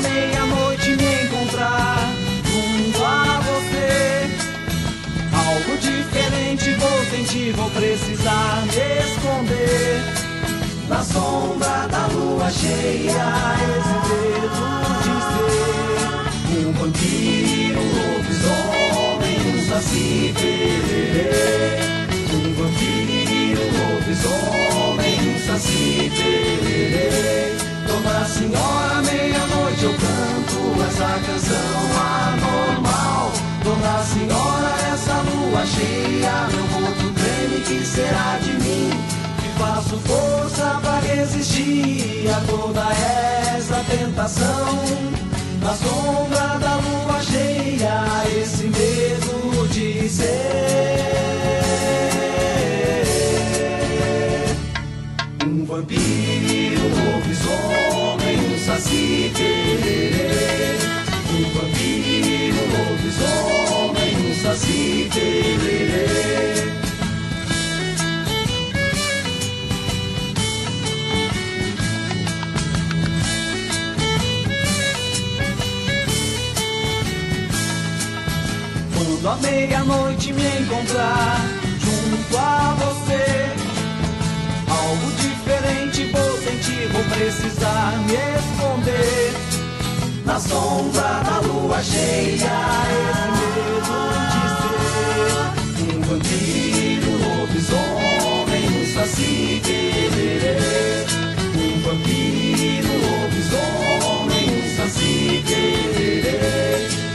meia-noite me encontrar junto a você. Algo diferente vou sentir, vou precisar me esconder. Na sombra da lua cheia, esse dedo de ser um vampiro, um lobisomem, um saci pererê. Um vampiro, um lobisomem, um saci pererê. Dona Senhora, meia-noite eu canto essa canção anormal. Dona Senhora, essa lua cheia, meu corpo treme, que será de mim? Que faço força pra resistir a toda essa tentação. Na sombra da lua cheia, esse medo de ser um vampiro, um lobisomem, um saci Quando à meia-noite me encontrar junto a você, algo diferente vou sentir, vou precisar me esconder. Na sombra da lua cheia, esse medo de ser um vampiro, um lobisomem, um saci pererê. Um vampiro, um lobisomem, um saci pererê.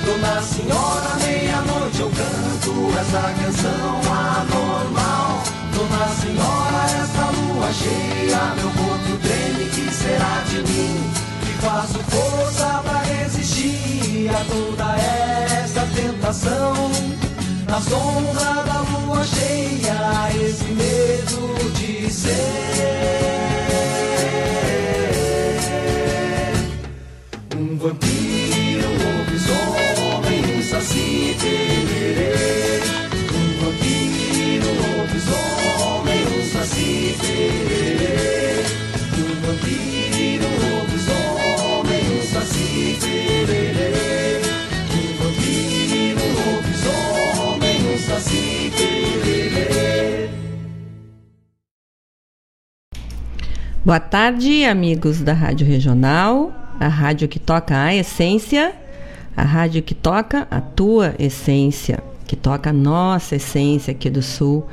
Dona Senhora, meia-noite eu canto essa canção anormal. Dona Senhora, essa lua cheia, meu corpo treme, que será de mim? Faço força pra resistir a toda essa tentação. Na sombra da lua cheia, esse medo de ser um vampiro, um lobisomem, um saci pererê. Um vampiro, um lobisomem, um saci pererê. Boa tarde, amigos da Rádio Regional, a rádio que toca a essência, a rádio que toca a tua essência, que toca a nossa essência aqui do Sul,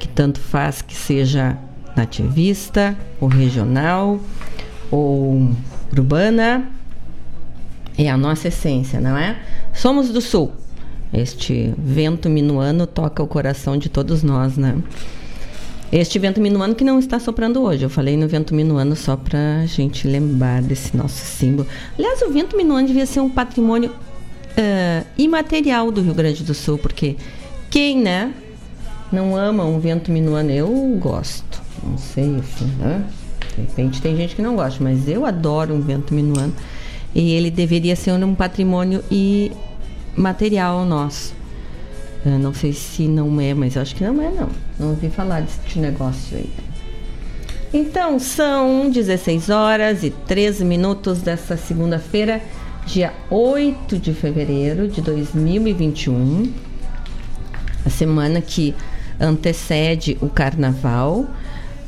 que tanto faz que seja nativista, ou regional, ou urbana, é a nossa essência, não é? Somos do Sul. Este vento minuano toca o coração de todos nós, né? Este vento minuano que não está soprando hoje. Eu falei no vento minuano só para a gente lembrar desse nosso símbolo. Aliás, o vento minuano devia ser um patrimônio uh, imaterial do Rio Grande do Sul, porque quem, né, não ama um vento minuano? Eu gosto. Não sei, assim, né? De repente tem gente que não gosta, mas eu adoro um vento minuano. E ele deveria ser um patrimônio imaterial nosso. Eu não sei se não é, mas acho que não é, não. Não ouvi falar desse negócio aí. Então, são 16 horas e 13 minutos dessa segunda-feira, dia 8 de fevereiro de 2021. A semana que antecede o carnaval.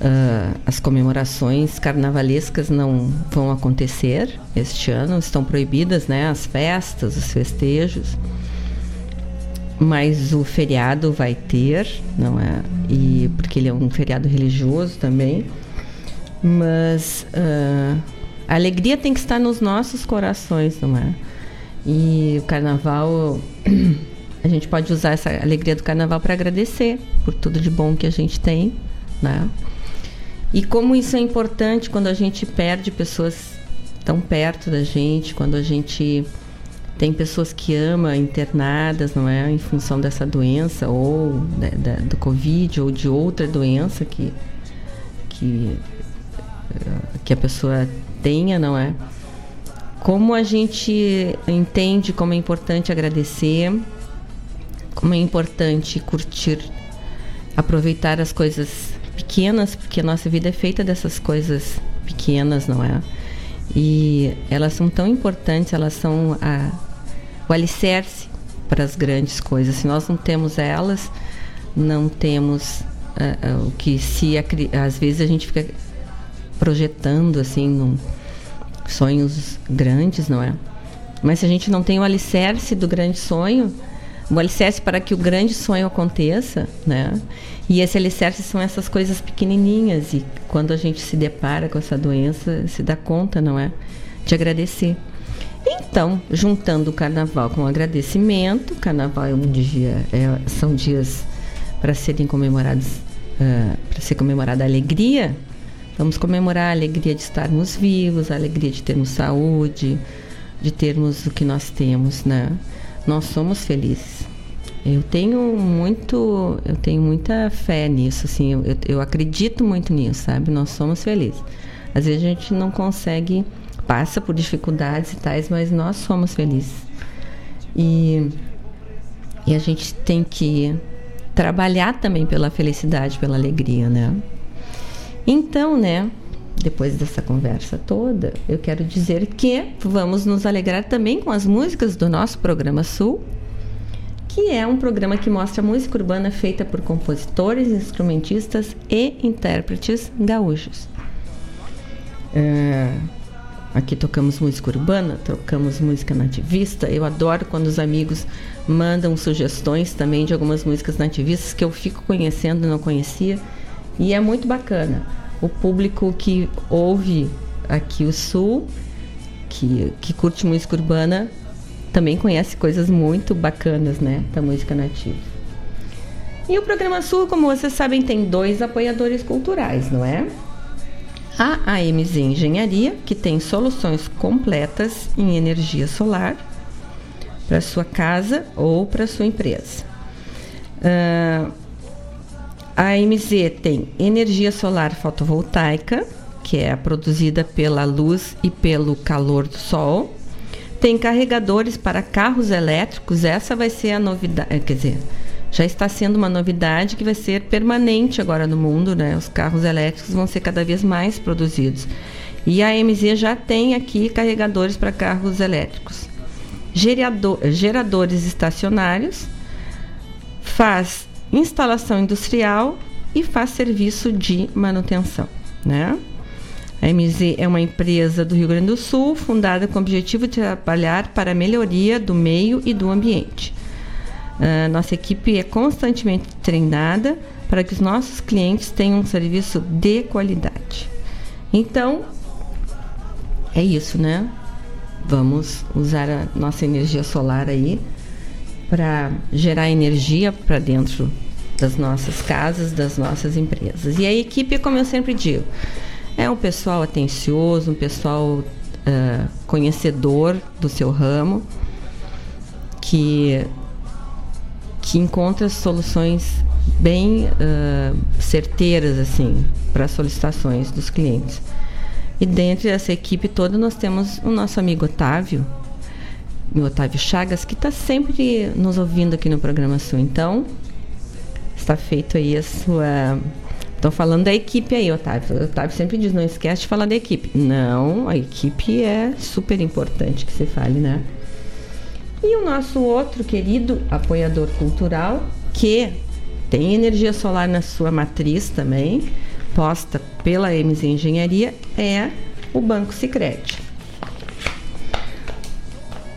Uh, as comemorações carnavalescas não vão acontecer este ano, estão proibidas né, as festas, os festejos mas o feriado vai ter, não é? E porque ele é um feriado religioso também. Mas uh, a alegria tem que estar nos nossos corações, não é? E o carnaval, a gente pode usar essa alegria do carnaval para agradecer por tudo de bom que a gente tem, né? E como isso é importante quando a gente perde pessoas tão perto da gente, quando a gente tem pessoas que amam internadas, não é? Em função dessa doença, ou da, da, do Covid, ou de outra doença que, que, que a pessoa tenha, não é? Como a gente entende como é importante agradecer, como é importante curtir, aproveitar as coisas pequenas, porque a nossa vida é feita dessas coisas pequenas, não é? E elas são tão importantes, elas são a, o alicerce para as grandes coisas. Se nós não temos elas, não temos uh, o que se às vezes a gente fica projetando assim num, sonhos grandes, não é? Mas se a gente não tem o alicerce do grande sonho, o alicerce para que o grande sonho aconteça, né? E esse alicerce são essas coisas pequenininhas e quando a gente se depara com essa doença, se dá conta, não é? De agradecer. Então, juntando o carnaval com o agradecimento, carnaval é um dia, é, são dias para serem comemorados, uh, para ser comemorada a alegria. Vamos comemorar a alegria de estarmos vivos, a alegria de termos saúde, de termos o que nós temos, né? Nós somos felizes. Eu tenho muito, eu tenho muita fé nisso, assim, eu, eu acredito muito nisso, sabe? Nós somos felizes. Às vezes a gente não consegue, passa por dificuldades e tais, mas nós somos felizes. E, e a gente tem que trabalhar também pela felicidade, pela alegria, né? Então, né, depois dessa conversa toda, eu quero dizer que vamos nos alegrar também com as músicas do nosso programa Sul, que é um programa que mostra música urbana feita por compositores, instrumentistas e intérpretes gaúchos. É, aqui tocamos música urbana, tocamos música nativista. Eu adoro quando os amigos mandam sugestões também de algumas músicas nativistas que eu fico conhecendo e não conhecia. E é muito bacana o público que ouve aqui o Sul, que, que curte música urbana, também conhece coisas muito bacanas, né, da música nativa. E o programa Sul, como vocês sabem, tem dois apoiadores culturais, não é? A AMZ Engenharia, que tem soluções completas em energia solar para sua casa ou para sua empresa. Uh, a MZ tem energia solar fotovoltaica, que é produzida pela luz e pelo calor do sol. Tem carregadores para carros elétricos, essa vai ser a novidade, quer dizer, já está sendo uma novidade que vai ser permanente agora no mundo, né? Os carros elétricos vão ser cada vez mais produzidos. E a MZ já tem aqui carregadores para carros elétricos. Gerador, geradores estacionários, faz instalação industrial e faz serviço de manutenção. Né? A MZ é uma empresa do Rio Grande do Sul, fundada com o objetivo de trabalhar para a melhoria do meio e do ambiente. Uh, nossa equipe é constantemente treinada para que os nossos clientes tenham um serviço de qualidade. Então, é isso, né? Vamos usar a nossa energia solar aí para gerar energia para dentro das nossas casas, das nossas empresas. E a equipe, como eu sempre digo, é um pessoal atencioso, um pessoal uh, conhecedor do seu ramo, que, que encontra soluções bem uh, certeiras assim para solicitações dos clientes. E dentro dessa equipe toda nós temos o nosso amigo Otávio, o Otávio Chagas, que está sempre nos ouvindo aqui no programa Sul. Então, está feito aí a sua. Estou falando da equipe aí, Otávio. O Otávio sempre diz, não esquece de falar da equipe. Não, a equipe é super importante que você fale, né? E o nosso outro querido apoiador cultural, que tem energia solar na sua matriz também, posta pela MZ Engenharia, é o Banco Sicredi.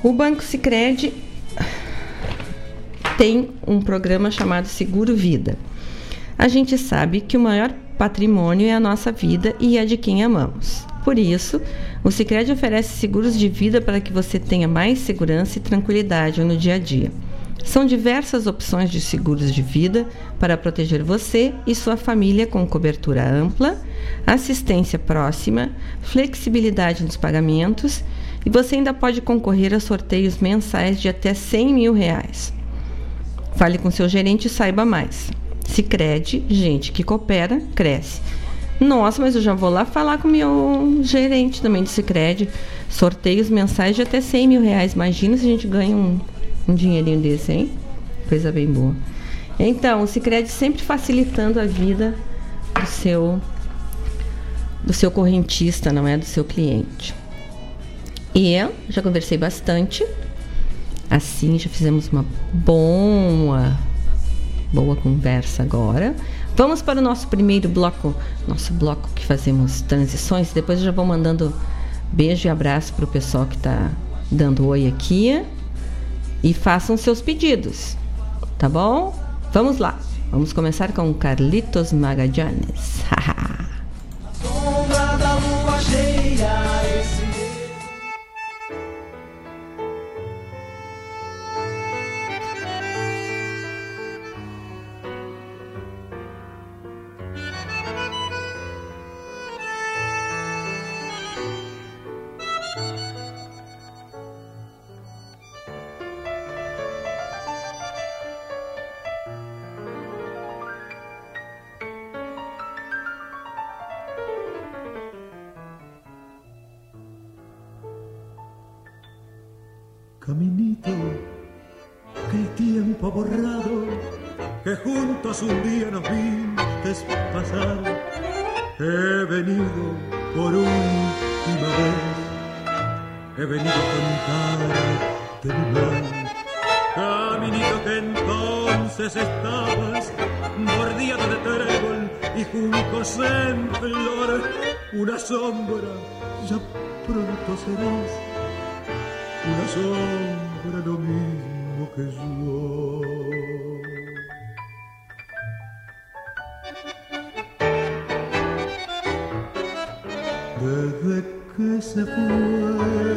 O Banco Sicredi tem um programa chamado Seguro Vida. A gente sabe que o maior patrimônio é a nossa vida e é de quem amamos. Por isso, o Sicredi oferece seguros de vida para que você tenha mais segurança e tranquilidade no dia a dia. São diversas opções de seguros de vida para proteger você e sua família com cobertura ampla, assistência próxima, flexibilidade nos pagamentos e você ainda pode concorrer a sorteios mensais de até 100 mil reais. Fale com seu gerente e saiba mais. Se crede, gente que coopera, cresce. Nossa, mas eu já vou lá falar com o meu gerente também de Cicred. Sorteios mensais de até 100 mil reais. Imagina se a gente ganha um, um dinheirinho desse, hein? Coisa bem boa. Então, o Cicred sempre facilitando a vida do seu do seu correntista, não é do seu cliente. E já conversei bastante. Assim, já fizemos uma boa, boa conversa agora. Vamos para o nosso primeiro bloco, nosso bloco que fazemos transições. Depois eu já vou mandando beijo e abraço para o pessoal que está dando oi aqui. E façam seus pedidos, tá bom? Vamos lá. Vamos começar com Carlitos Magallanes. Sombra juntos un día nos viste pasar. He venido por última vez, he venido a contarte mi mal. Caminito que entonces estabas bordeado de trébol y juncos en flor, una sombra, ya pronto serás una sombra lo mismo que yo. Que se fue,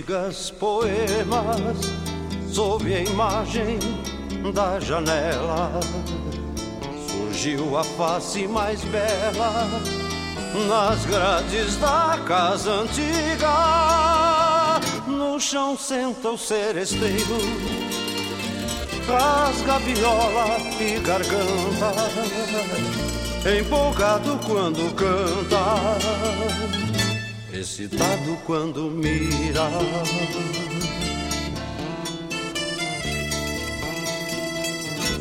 cantigas, poemas, sob a imagem da janela. Surgiu a face mais bela nas grades da casa antiga. No chão senta o seresteiro, rasga viola e garganta, empolgado quando canta excitado quando mira.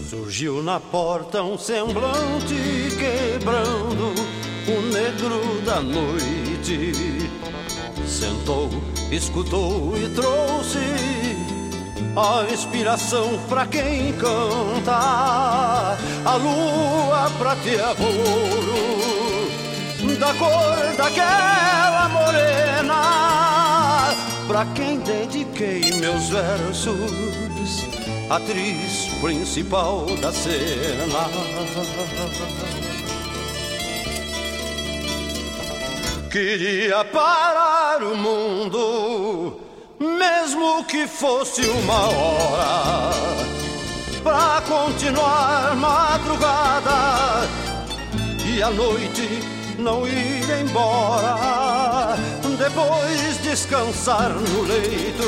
Surgiu na porta um semblante quebrando o negro da noite. Sentou, escutou e trouxe a inspiração pra quem canta. A lua prateava ouro da cor daquela morena, pra quem dediquei meus versos, atriz principal da cena. Queria parar o mundo mesmo que fosse uma hora, pra continuar madrugada e a noite não ir embora, depois descansar no leito,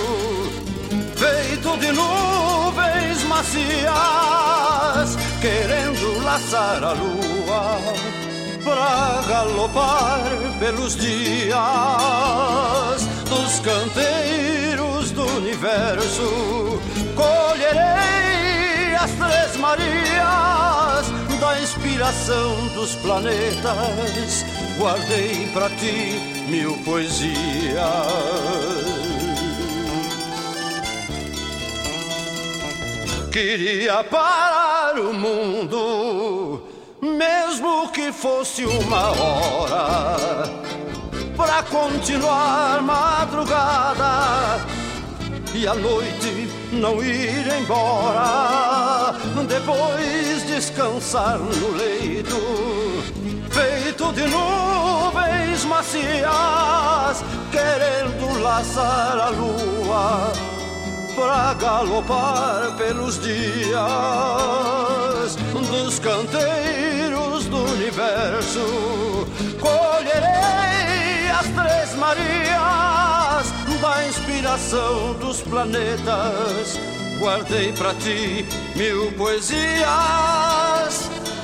feito de nuvens macias, querendo laçar a lua pra galopar pelos dias dos canteiros do universo. Colherei as três Marias da inspiração dos planetas. Guardei para ti mil poesias. Queria parar o mundo mesmo que fosse uma hora, para continuar madrugada e a noite não ir embora, depois descansar no leito, feito de nuvens macias, querendo laçar a lua para galopar pelos dias dos canteiros do universo. Colherei as três Marias inspiração dos planetas. Guardei para ti mil poesias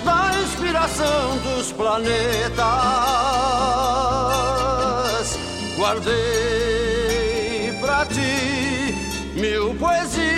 da inspiração dos planetas. Guardei para ti mil poesias.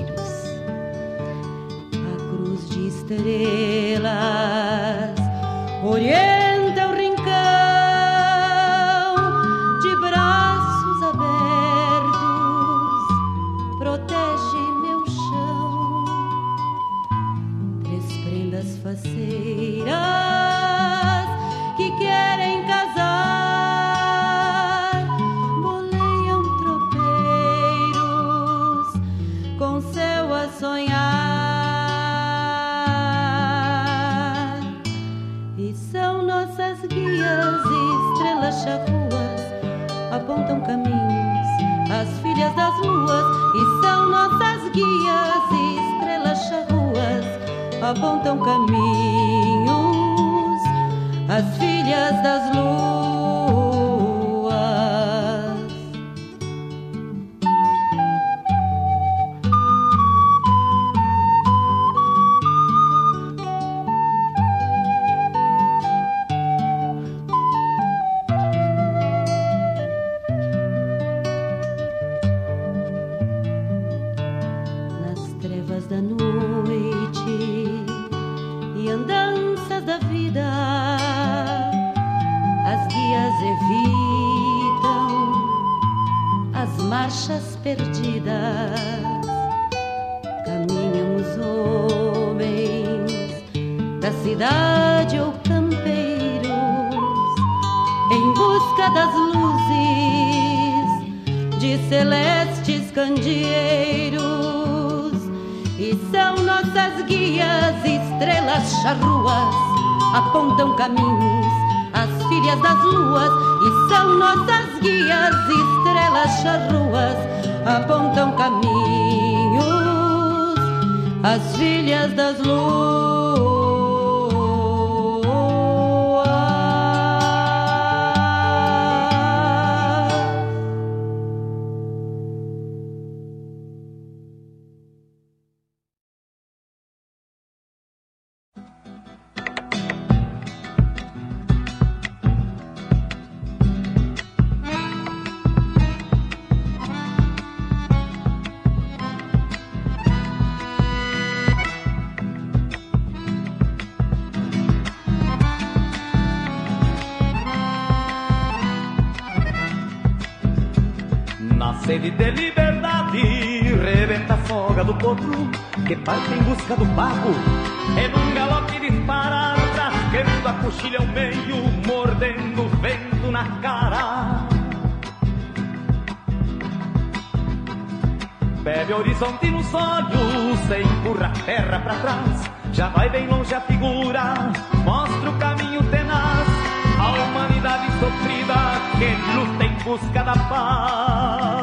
busca do pago. E num galope disparado, trasqueando a coxilha ao meio, mordendo o vento na cara. Bebe horizonte nos olhos, empurra a terra pra trás. Já vai bem longe a figura, mostra o caminho tenaz. A humanidade sofrida que luta em busca da paz.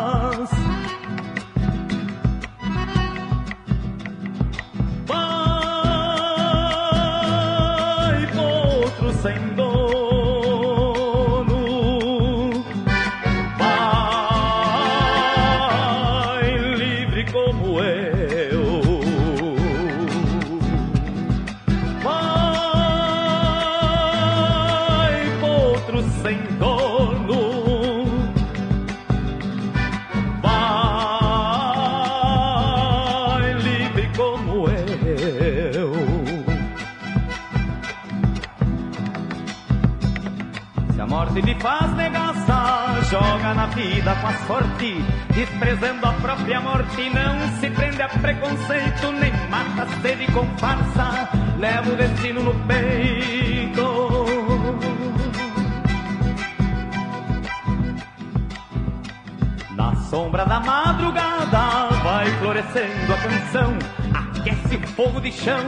Vida com a sorte, desprezando a própria morte, não se prende a preconceito, nem mata a sede com farsa, leva o destino no peito. Na sombra da madrugada vai florescendo a canção, aquece o fogo de chão,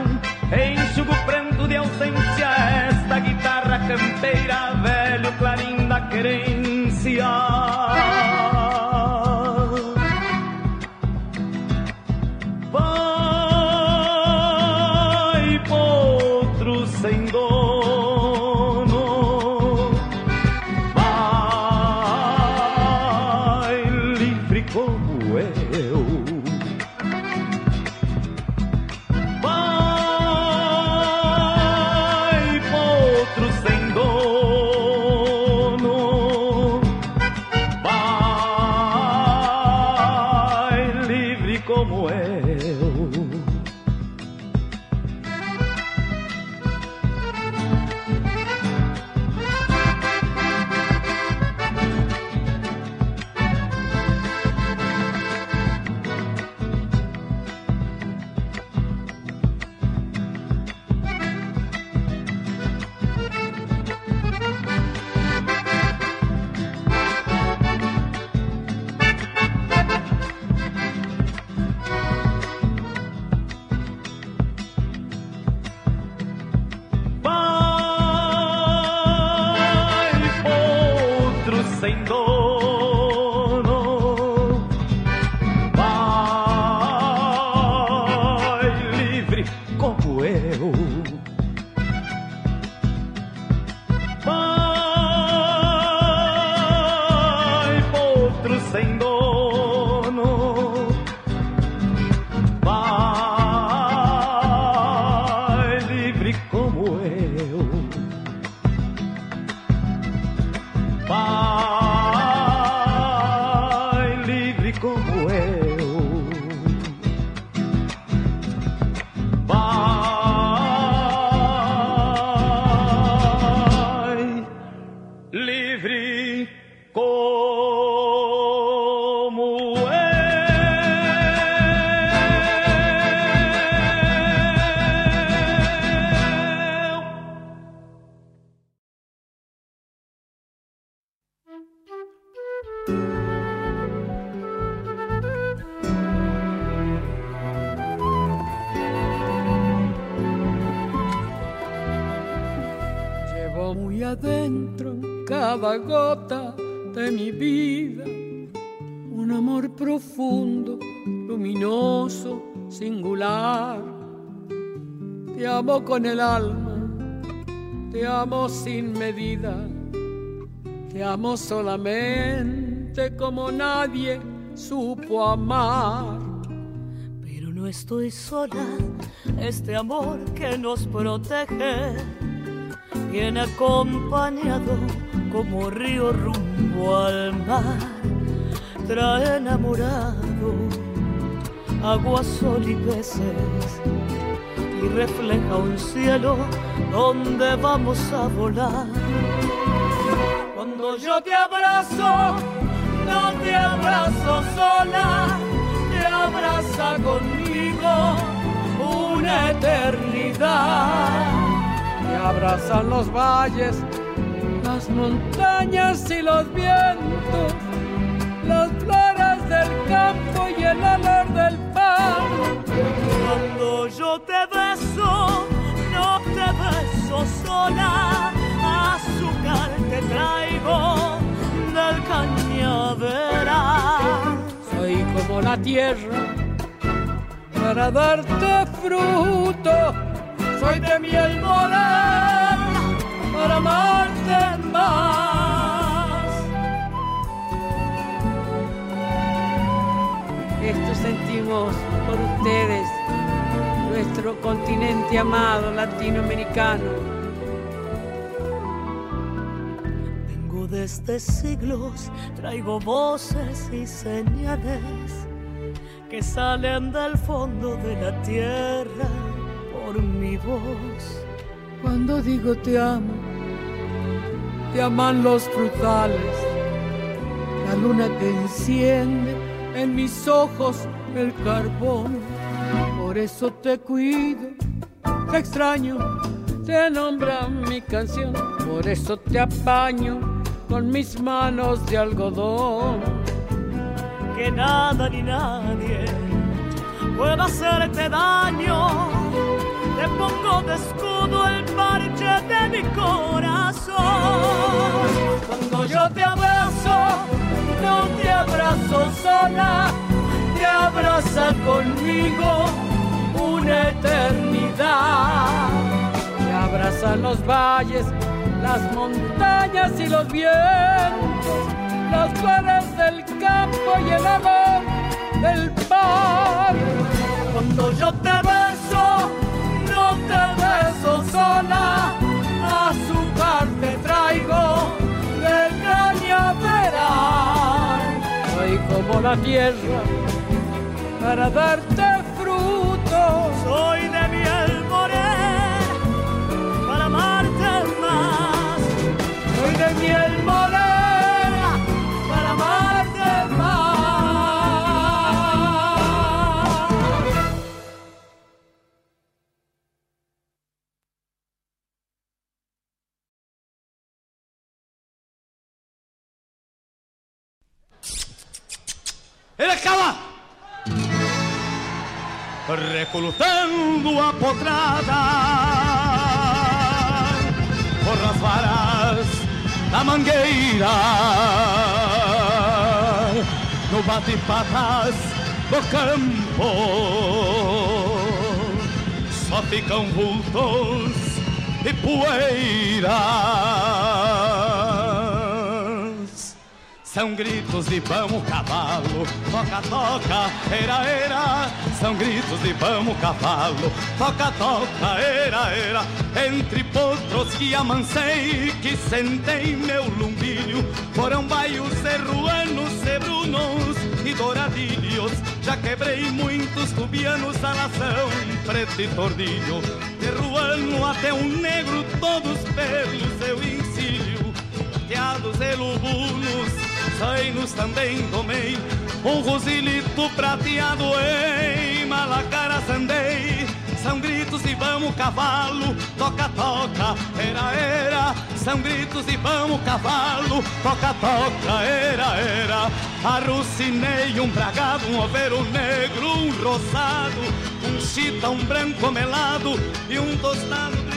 enxuga o pranto de ausência, esta guitarra campeira, velho clarim da querência. Vai con el alma, te amo sin medida, te amo solamente como nadie supo amar. Pero no estoy sola, este amor que nos protege viene acompañado como río rumbo al mar, trae enamorado agua, sol y peces y refleja un cielo donde vamos a volar. Cuando yo te abrazo, no te abrazo sola, te abraza conmigo una eternidad. Te abrazan los valles, las montañas y los vientos, las flores del campo y el olor del. Cuando yo te beso, no te beso sola, azúcar te traigo del cañaveral. Soy como la tierra para darte fruto, soy de miel morena para amarte más. Esto sentimos por ustedes, nuestro continente amado latinoamericano. Vengo desde siglos, traigo voces y señales que salen del fondo de la tierra por mi voz. Cuando digo te amo, te aman los frutales, la luna que enciende en mis ojos el carbón. Por eso te cuido, te extraño, te nombra mi canción. Por eso te apaño con mis manos de algodón. Que nada ni nadie pueda hacerte daño. Te pongo de escudo el parche de mi corazón. Cuando yo te abrazo, no te abrazo sola, te abraza conmigo una eternidad. Te abrazan los valles, las montañas y los vientos, las flores del campo y el amor del mar. Cuando yo te beso, no te beso sola, azúcar te traigo del cañaveral. Soy como la tierra para darte fruto. Soy de miel morena para amarte más. Soy de miel morena para amarte más. Ele acaba! Recolutando a potrada. Por as varas da mangueira no bate-patas do campo só ficam vultos e poeiras são gritos de vamos cavalo, toca, toca, era, era. São gritos de vamos cavalo, toca, toca, era, era. Entre potros que amancei, que sentei meu lumbilho, foram baios serruanos, sebrunos e douradilhos. Já quebrei muitos tubianos, salação, preto e tordilho. Terruano até um negro, todos pelo seu encilho. Teados e lubunos, zainos também tomei Um rosilito prateado em Malacaras andei São gritos e vamos cavalo, toca, toca, era, era. São gritos e vamos cavalo, toca, toca, era, era. Arrucinei um bragado, um overo negro, um rosado Um chita, um branco melado e um tostado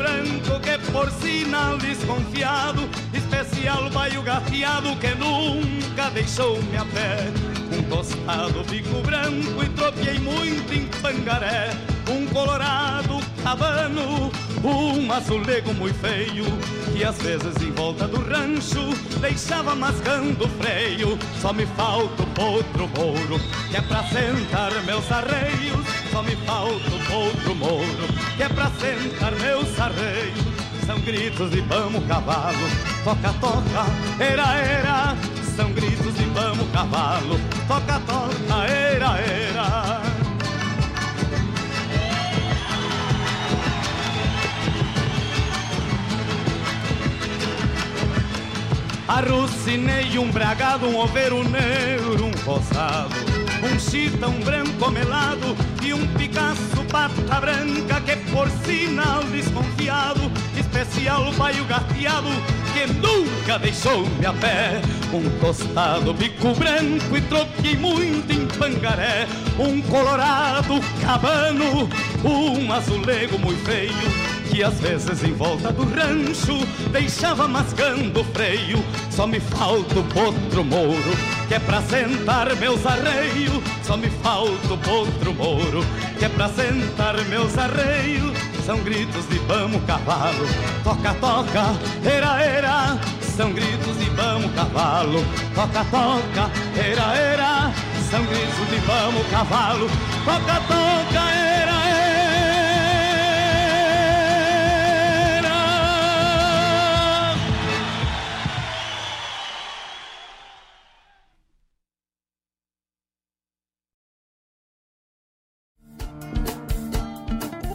branco que por sinal desconfiado, especial baio gateado que nunca deixou-me a pé. Um tostado bico branco e tropiei muito em pangaré. Um colorado cabano, um azulego muito feio, que às vezes em volta do rancho deixava mascando o freio. Só me falta o potro mouro, que é pra sentar meus arreios. Só me falta o potro mouro, que é pra sentar meus arreios. São gritos e vamos cavalo, toca, toca, era, era. São gritos e vamos cavalo, toca, toca, era, era. Arrucinei um bragado, um overo negro, um rosado Um chita, um branco melado E um picaço pata branca Que por sinal desconfiado Especial baio gateado Que nunca deixou-me a pé Um tostado bico branco E troquei muito em pangaré Um colorado cabano Um azulego muito feio que às vezes em volta do rancho deixava mascando o freio. Só me falta o potro mouro, que é pra sentar meus arreios. Só me falta o potro mouro, que é pra sentar meus arreios. São gritos de vamos cavalo, toca, toca, era, era. São gritos de vamos cavalo, toca, toca, era, era. São gritos de vamos cavalo, toca, toca, era,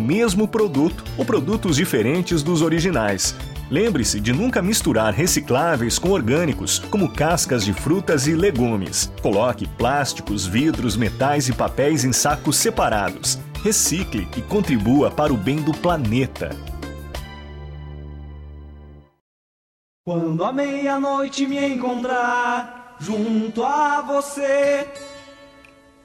mesmo produto ou produtos diferentes dos originais. Lembre-se de nunca misturar recicláveis com orgânicos, como cascas de frutas e legumes. Coloque plásticos, vidros, metais e papéis em sacos separados. Recicle e contribua para o bem do planeta. Quando a meia-noite me encontrar junto a você,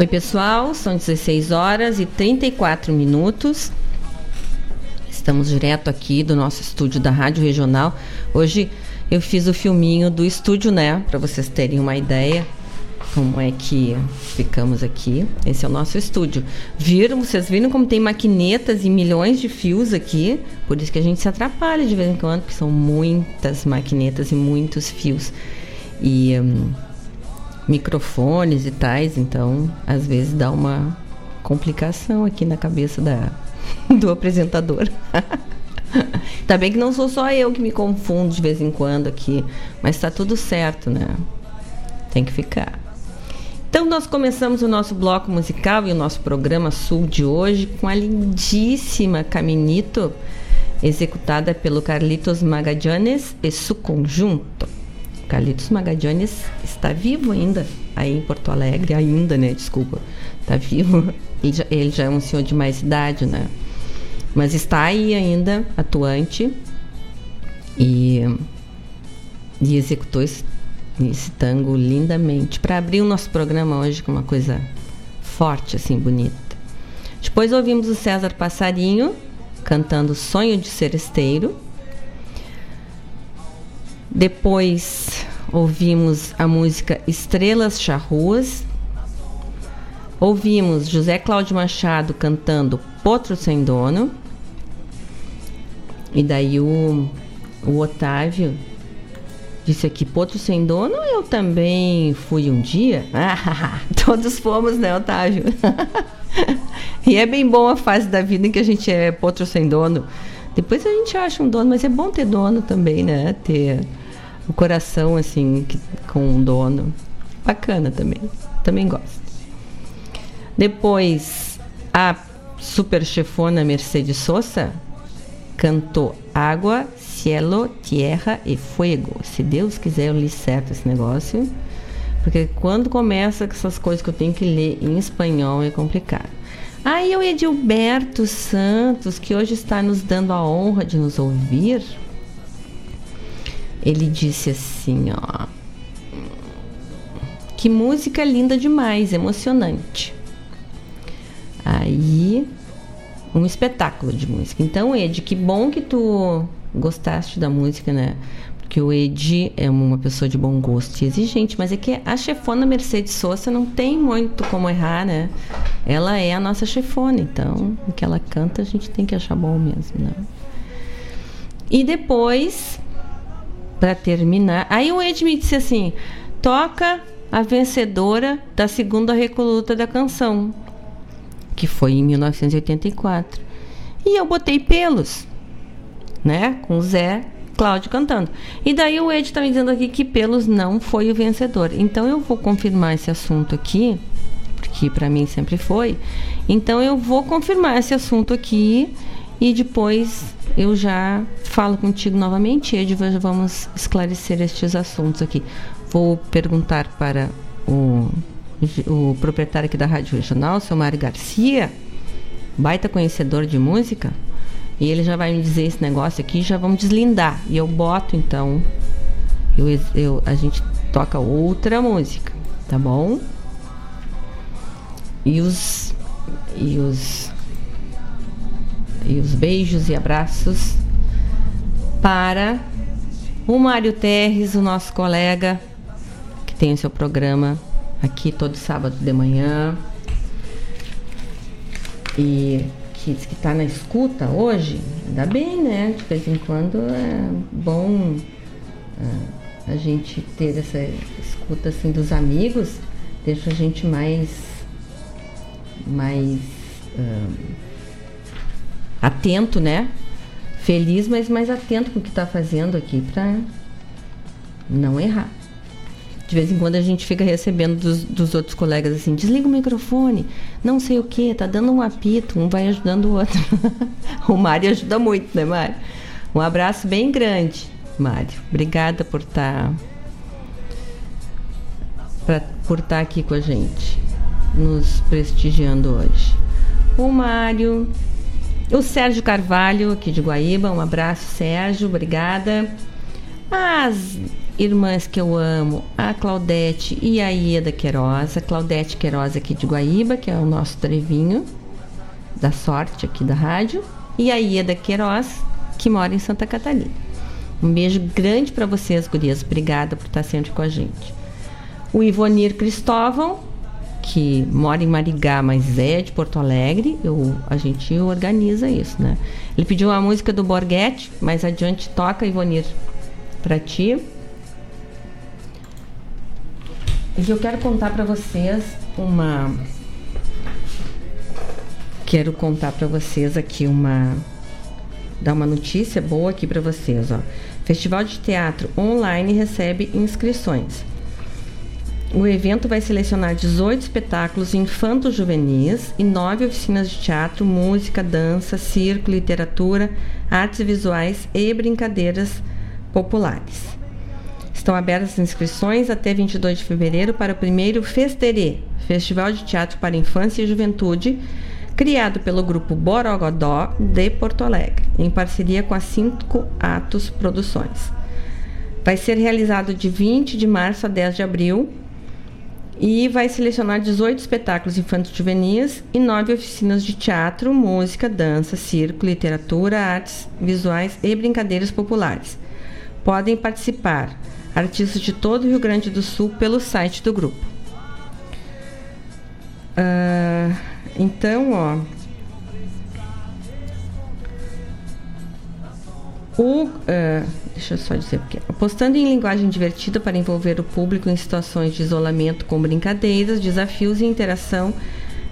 Oi, pessoal, são 16 horas e 34 minutos. Estamos direto aqui do nosso estúdio da Rádio Regional. Hoje eu fiz o filminho do estúdio, né? Para vocês terem uma ideia como é que ficamos aqui. Esse é o nosso estúdio. Viram? Vocês viram como tem maquinetas e milhões de fios aqui? Por isso que a gente se atrapalha de vez em quando, porque são muitas maquinetas e muitos fios. E hum, microfones e tais, então às vezes dá uma complicação aqui na cabeça da, do apresentador. tá bem que não sou só eu que me confundo de vez em quando aqui, mas tá tudo certo, né? Tem que ficar. Então nós começamos o nosso bloco musical e o nosso programa Sul de hoje com a lindíssima Caminito, executada pelo Carlitos Magallanes e su conjunto. Carlitos Magadiones está vivo ainda, aí em Porto Alegre, ainda, né? Desculpa. Está vivo. Ele já, ele já é um senhor de mais idade, né? Mas está aí ainda, atuante. E, e executou esse, esse tango lindamente. Para abrir o nosso programa hoje com uma coisa forte, assim, bonita. Depois ouvimos o César Passarinho cantando Sonho de Seresteiro. Depois ouvimos a música Estrelas Charruas. Ouvimos José Cláudio Machado cantando Potro Sem Dono. E daí o, o Otávio disse aqui, Potro Sem Dono, eu também fui um dia. Ah, todos fomos, né, Otávio? e é bem bom a fase da vida em que a gente é potro sem dono. Depois a gente acha um dono, mas é bom ter dono também, né? Ter o coração assim que, com um dono. Bacana também. Também gosto. Depois a super chefona Mercedes Sosa cantou Água, Cielo, Tierra e Fuego. Se Deus quiser, eu li certo esse negócio. Porque quando começa com essas coisas que eu tenho que ler em espanhol é complicado. Aí o Edilberto Santos, que hoje está nos dando a honra de nos ouvir, ele disse assim, ó. Que música linda demais, emocionante. Aí, um espetáculo de música. Então, Ed, que bom que tu gostaste da música, né? que o Edi é uma pessoa de bom gosto e exigente, mas é que a chefona Mercedes Sosa não tem muito como errar, né? Ela é a nossa chefona, então o que ela canta a gente tem que achar bom mesmo, né? E depois, para terminar, aí o Ed me disse assim: toca a vencedora da segunda recoluta da canção, que foi em 1984. E eu botei pelos, né? Com Zé Cláudio cantando. E daí o Ed está me dizendo aqui que Pelos não foi o vencedor. Então eu vou confirmar esse assunto aqui, porque para mim sempre foi. Então eu vou confirmar esse assunto aqui e depois eu já falo contigo novamente, Ed, vamos esclarecer estes assuntos aqui. Vou perguntar para o, o proprietário aqui da Rádio Regional, seu Mário Garcia, baita conhecedor de música, e ele já vai me dizer esse negócio aqui, já vamos deslindar. E eu boto então, eu, eu, a gente toca outra música, tá bom? E os e os e os beijos e abraços para o Mário Terres, o nosso colega que tem o seu programa aqui todo sábado de manhã. E que que está na escuta hoje, ainda bem, né? De vez em quando é bom é, a gente ter essa escuta assim dos amigos, deixa a gente mais mais uh, atento, né? Feliz, mas mais atento com o que está fazendo aqui para não errar de vez em quando a gente fica recebendo dos, dos, outros colegas assim, desliga o microfone, não sei o que, tá dando um apito, um vai ajudando o outro. o Mário ajuda muito, né, Mário? Um abraço bem grande, Mário. Obrigada por estar tá, por estar tá aqui com a gente, nos prestigiando hoje. O Mário, o Sérgio Carvalho, aqui de Guaíba, um abraço, Sérgio, obrigada. As irmãs que eu amo, a Claudete e a Ieda Queiroz. A Claudete Queiroz aqui de Guaíba, que é o nosso trevinho da sorte aqui da rádio. E a Ieda Queiroz, que mora em Santa Catarina. Um beijo grande para vocês, gurias. Obrigada por estar sempre com a gente. O Ivonir Cristóvão, que mora em Marigá, mas é de Porto Alegre. Eu, a gente organiza isso, né? Ele pediu uma música do Borghetti, mais adiante toca, Ivonir, para ti. E eu quero contar para vocês uma. Quero contar para vocês aqui uma. Dar uma notícia boa aqui para vocês, ó. Festival de Teatro Online recebe inscrições. O evento vai selecionar 18 espetáculos infantos juvenis e 9 oficinas de teatro, música, dança, circo, literatura, artes visuais e brincadeiras populares. Estão abertas as inscrições até 22 de fevereiro para o primeiro Festerê, Festival de Teatro para Infância e Juventude, criado pelo grupo Borogodó de Porto Alegre, em parceria com a Cinco Atos Produções. Vai ser realizado de 20 de março a 10 de abril e vai selecionar 18 espetáculos infantis juvenis e 9 oficinas de teatro, música, dança, circo, literatura, artes visuais e brincadeiras populares. Podem participar artistas de todo o Rio Grande do Sul pelo site do grupo. Uh, então, ó. O, uh, deixa eu só dizer porque apostando em linguagem divertida para envolver o público em situações de isolamento com brincadeiras, desafios e interação,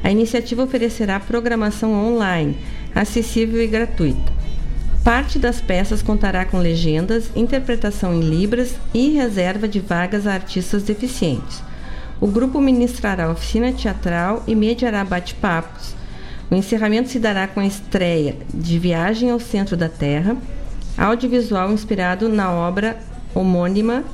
a iniciativa oferecerá programação online, acessível e gratuita. Parte das peças contará com legendas, interpretação em libras e reserva de vagas a artistas deficientes. O grupo ministrará oficina teatral e mediará bate-papos. O encerramento se dará com a estreia de Viagem ao Centro da Terra, audiovisual inspirado na obra homônima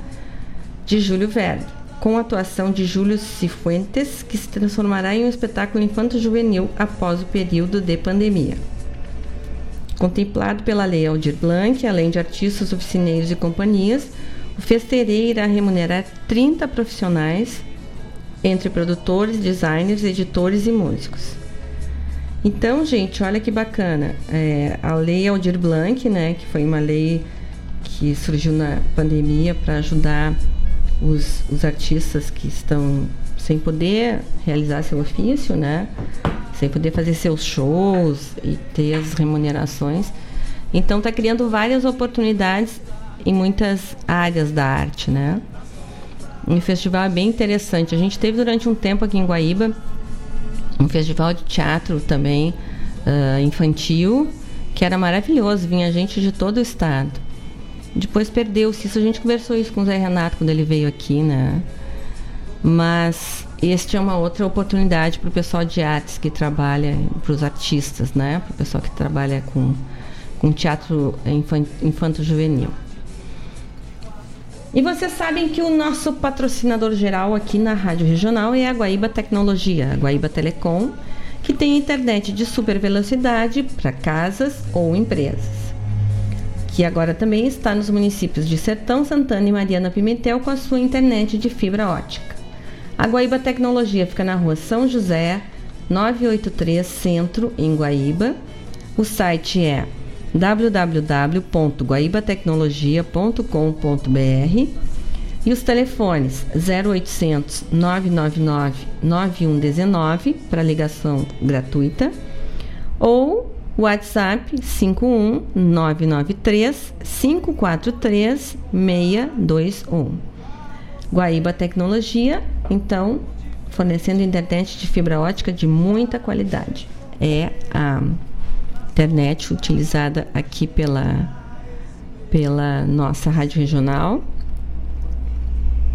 de Júlio Verne, com a atuação de Júlio Cifuentes, que se transformará em um espetáculo infanto-juvenil após o período de pandemia. Contemplado pela Lei Aldir Blanc, além de artistas, oficineiros e companhias, o Festerê irá remunerar 30 profissionais, entre produtores, designers, editores e músicos. Então, gente, olha que bacana. É, a Lei Aldir Blanc, né, que foi uma lei que surgiu na pandemia para ajudar os, os artistas que estão sem poder realizar seu ofício, né? Sem poder fazer seus shows e ter as remunerações. Então está criando várias oportunidades em muitas áreas da arte, né? Um festival bem interessante. A gente teve durante um tempo aqui em Guaíba um festival de teatro também uh, infantil, que era maravilhoso, vinha gente de todo o estado. Depois perdeu-se isso, a gente conversou isso com o Zé Renato quando ele veio aqui, né? Mas este é uma outra oportunidade para o pessoal de artes que trabalha, para os artistas, né? Para o pessoal que trabalha com, com teatro infanto-juvenil. E vocês sabem que o nosso patrocinador geral aqui na Rádio Regional é a Guaíba Tecnologia, a Guaíba Telecom, que tem internet de super velocidade para casas ou empresas. Que agora também está nos municípios de Sertão, Santana e Mariana Pimentel com a sua internet de fibra ótica. A Guaíba Tecnologia fica na rua São José, 983 Centro, em Guaíba. O site é www.guaibatecnologia.com.br e os telefones 0800 999 9119 para ligação gratuita ou WhatsApp 51 993 543 621. Guaíba Tecnologia, então, fornecendo internet de fibra ótica de muita qualidade. É a internet utilizada aqui pela, pela nossa rádio regional,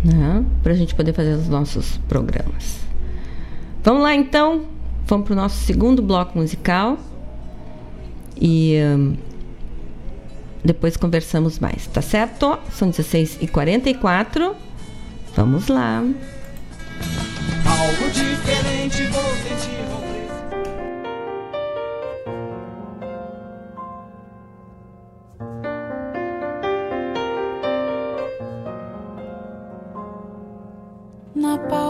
né, para a gente poder fazer os nossos programas. Vamos lá então, vamos para o nosso segundo bloco musical e um, depois conversamos mais, tá certo? São 16h44, vamos lá. Algo diferente vou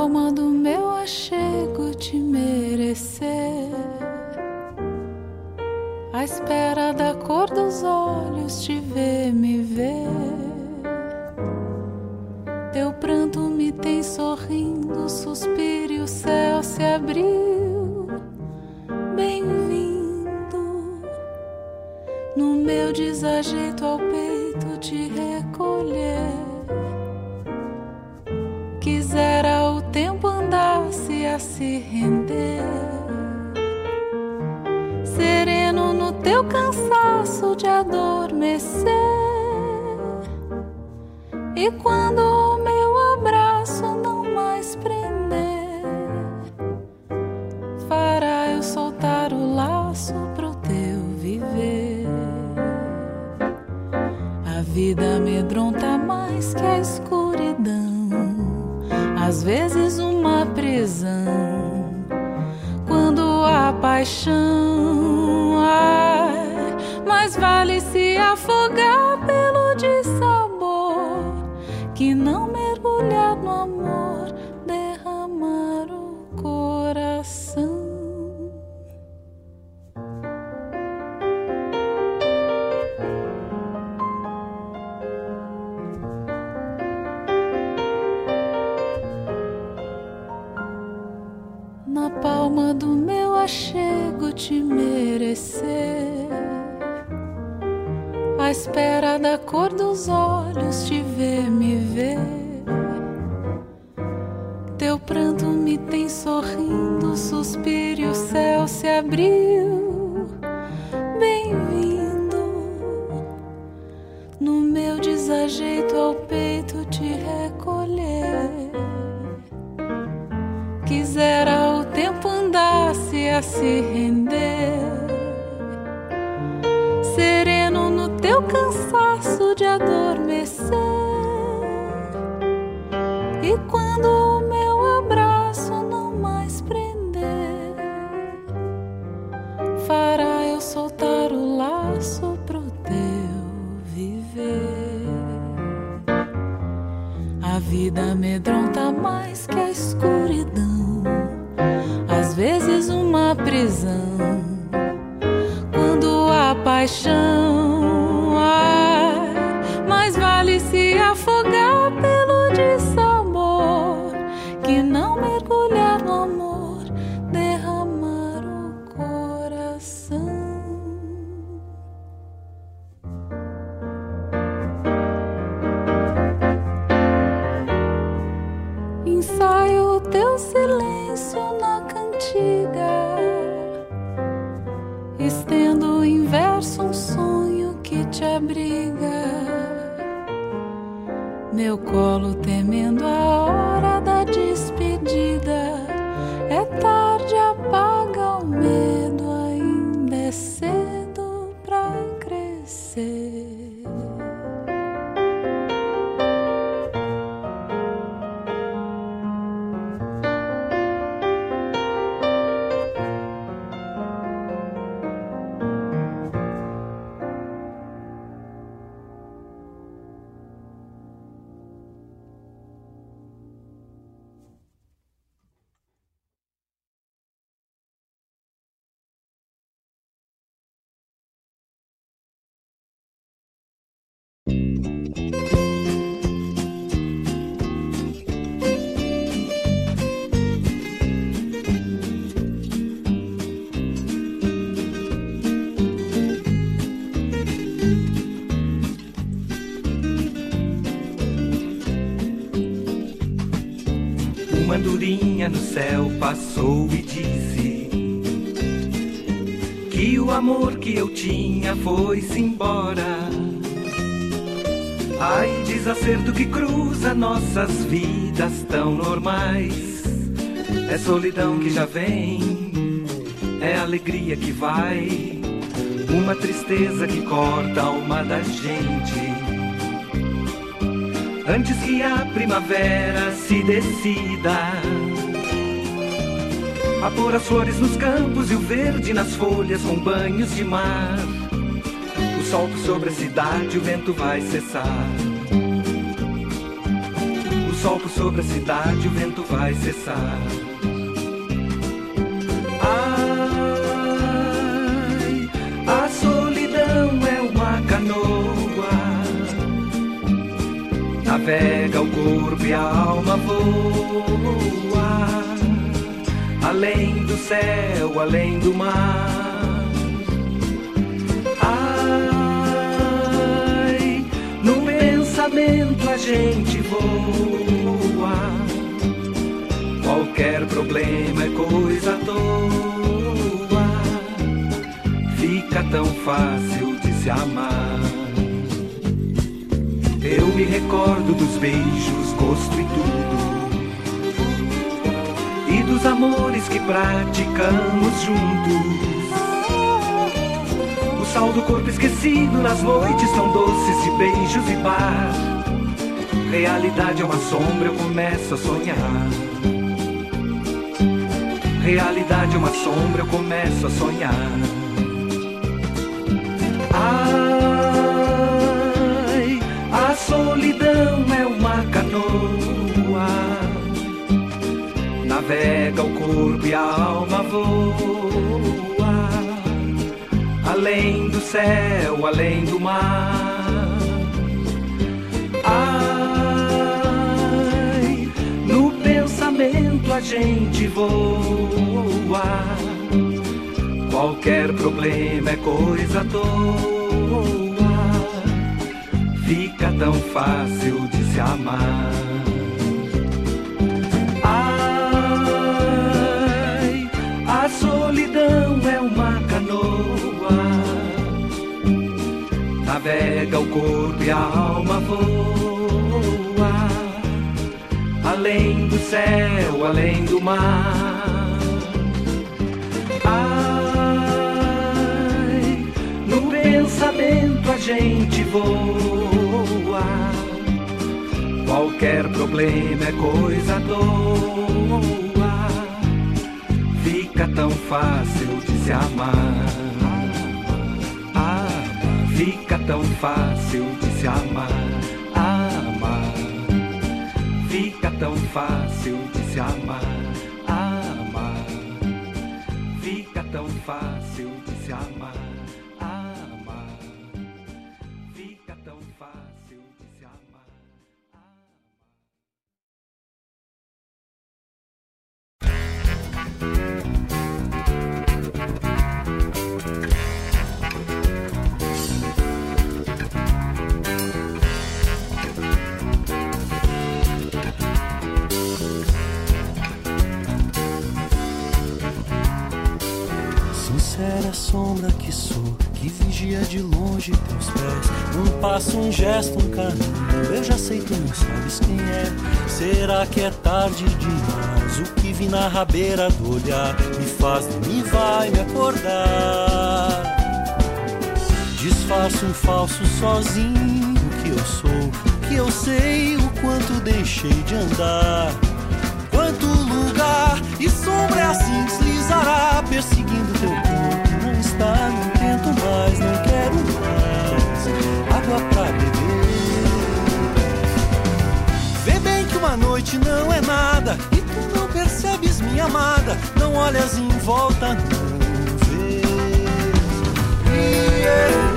na palma do meu achego te merecer. À espera da cor dos olhos, te ver, me ver. Teu pranto me tem sorrindo, suspiro e o céu se abriu. Bem-vindo no meu desajeito ao peito te recolher quisera o tempo andasse a se render. Sereno no teu cansaço de adormecer. E quando o meu abraço não mais prender, fará eu soltar o laço pro teu viver. A vida amedronta mais que a escuridão às vezes uma prisão. Quando a paixão, ai, mais vale se afogar pelo dissabor que não mergulhar no amor. Na palma do meu achego te merecer. À espera da cor dos olhos te ver, me ver. Teu pranto me tem sorrindo, suspiro e o céu se abriu. Bem-vindo. No meu desajeito ao peito te recolher. Quisera o tempo andasse a se render, sereno no teu cansaço de adormecer. E quando o meu abraço não mais prender, fará eu soltar o laço pro teu viver. A vida amedronta mais que a escuridão, prisão. Vai, uma tristeza que corta a alma da gente. Antes que a primavera se decida a pôr as flores nos campos e o verde nas folhas com banhos de mar. O sol sobre a cidade, o vento vai cessar. O sol sobre a cidade, o vento vai cessar. Navega o corpo e a alma voa além do céu, além do mar. Ai, no pensamento a gente voa. Qualquer problema é coisa à toa. Fica tão fácil de se amar. Eu me recordo dos beijos, gosto e tudo. E dos amores que praticamos juntos. O sal do corpo esquecido nas noites tão doces de beijos e bar. Realidade é uma sombra, eu começo a sonhar. realidade é uma sombra, eu começo a sonhar. Ai, a solidão é uma canoa. Navega o corpo e a alma voa. Além do céu, além do mar. Ai, no pensamento a gente voa. Qualquer problema é coisa à toa. Fica tão fácil de se amar. Ai, a solidão é uma canoa. Navega o corpo e a alma voa. Além do céu, além do mar. Pensamento a gente voa. Qualquer problema é coisa à toa. Fica tão fácil de se amar. Fica tão fácil de se amar. Amar, fica tão fácil de se amar. Amar, fica tão fácil de se. Amar, tão fácil de se amar. Sincera sombra que sou, que vigia de longe teus pés. Um passo, um gesto, um caminho. Eu já sei, tu não sabes quem é. Será que é tarde demais? O que vi na rabeira do olhar me faz dormir, vai me acordar. Disfarço um falso sozinho que eu sou, que eu sei o quanto deixei de andar. Quanto lugar e sombra assim deslizará, perseguindo teu corpo. Não está, não tento mais, não quero mais água pra beber. Vê bem que uma noite não é nada e tu não percebes, minha amada. Não olhas em volta, não vês. E é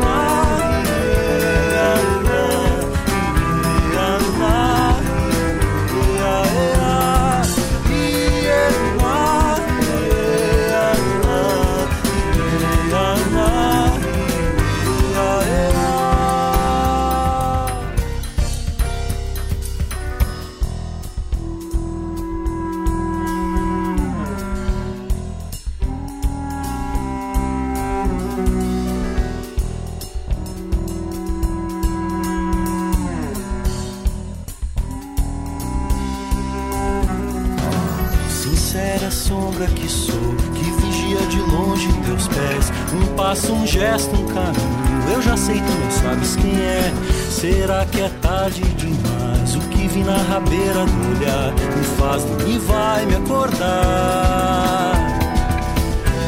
passo, um gesto, um caminho. Eu já sei, tu não sabes quem é. Será que é tarde demais? O que vi na rabeira do olhar me faz dormir, vai me acordar.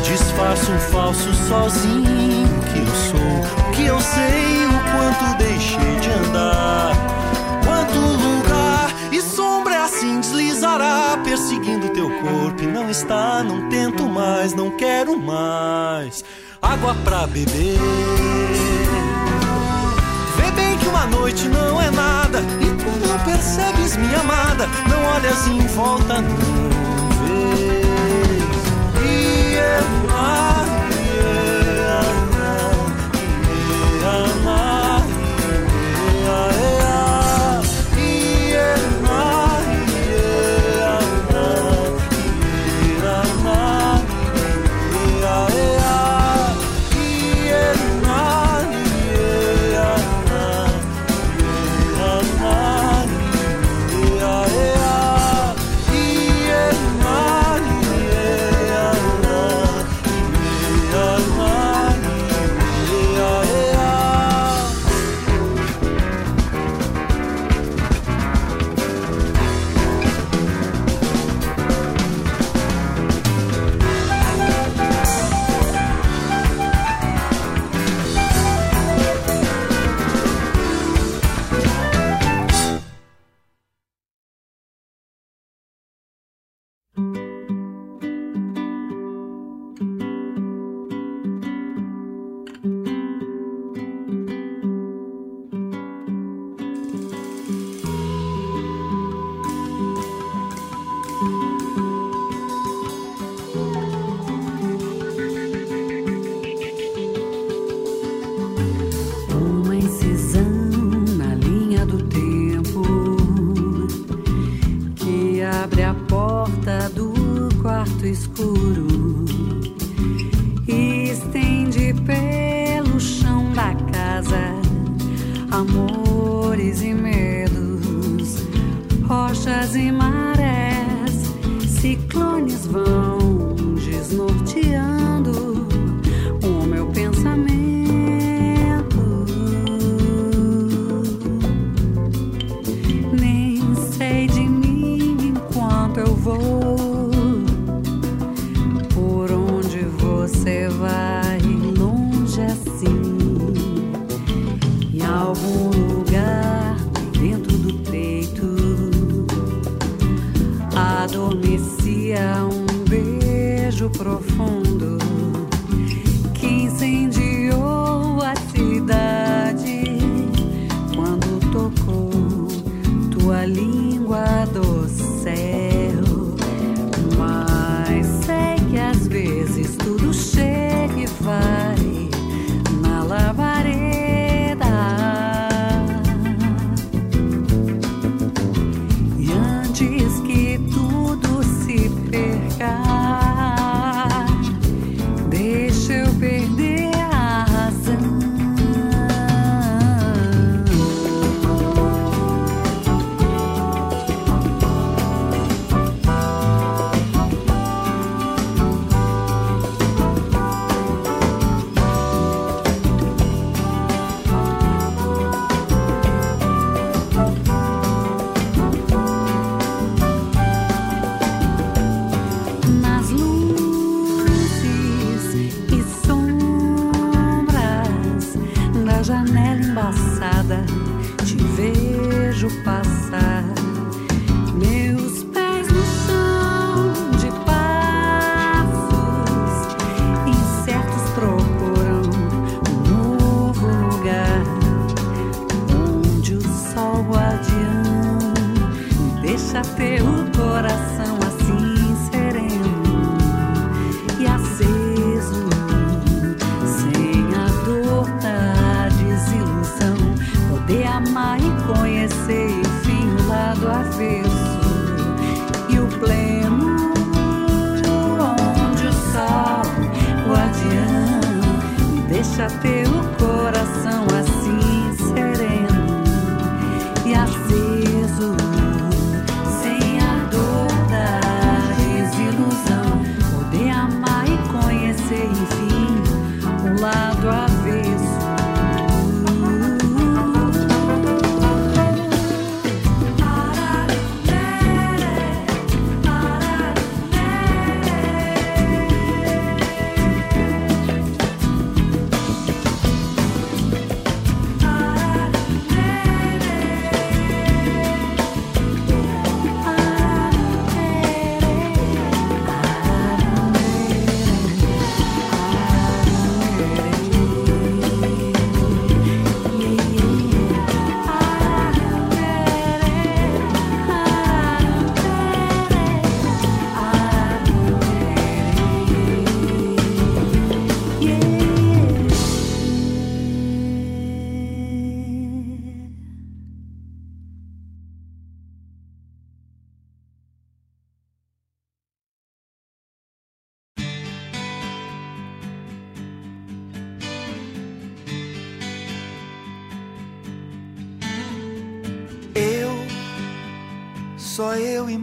Disfarço um falso sozinho que eu sou, que eu sei o quanto deixei de andar. Quanto lugar e sombra assim deslizará, perseguindo teu corpo. E não está, não tento mais, não quero mais água pra beber. Vê bem que uma noite não é nada e tu não percebes, minha amada. Não olhas em volta, não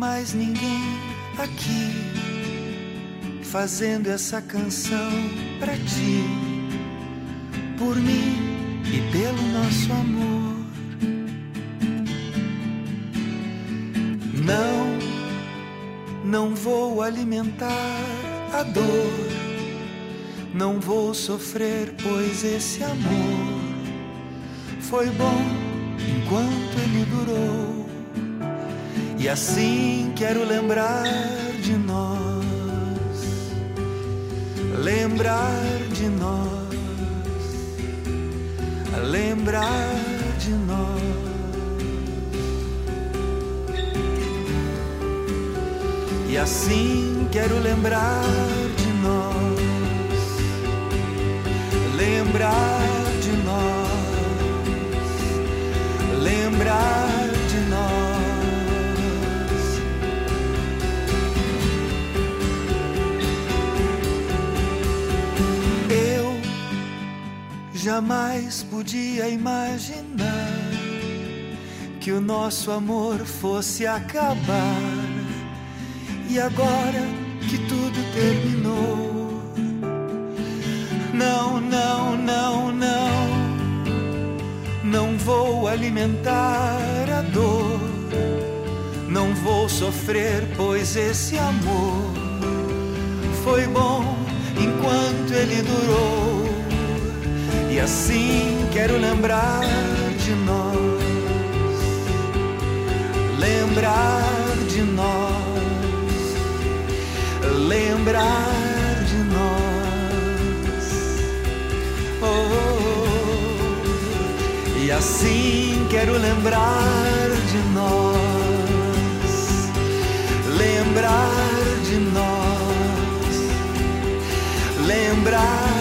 mais ninguém aqui, fazendo essa canção pra ti, por mim e pelo nosso amor. Não, não vou alimentar a dor, não vou sofrer, pois esse amor foi bom enquanto ele durou. E assim quero lembrar de nós, lembrar de nós, lembrar de nós. E assim quero lembrar de nós, lembrar de nós, lembrar jamais podia imaginar que o nosso amor fosse acabar. E agora que tudo terminou, não, não, não, não, não vou alimentar a dor, não vou sofrer, pois esse amor foi bom enquanto ele durou. E assim quero lembrar de nós, lembrar de nós lembrar de nós. Oh, oh, oh. E assim quero lembrar de nós, lembrar de nós, lembrar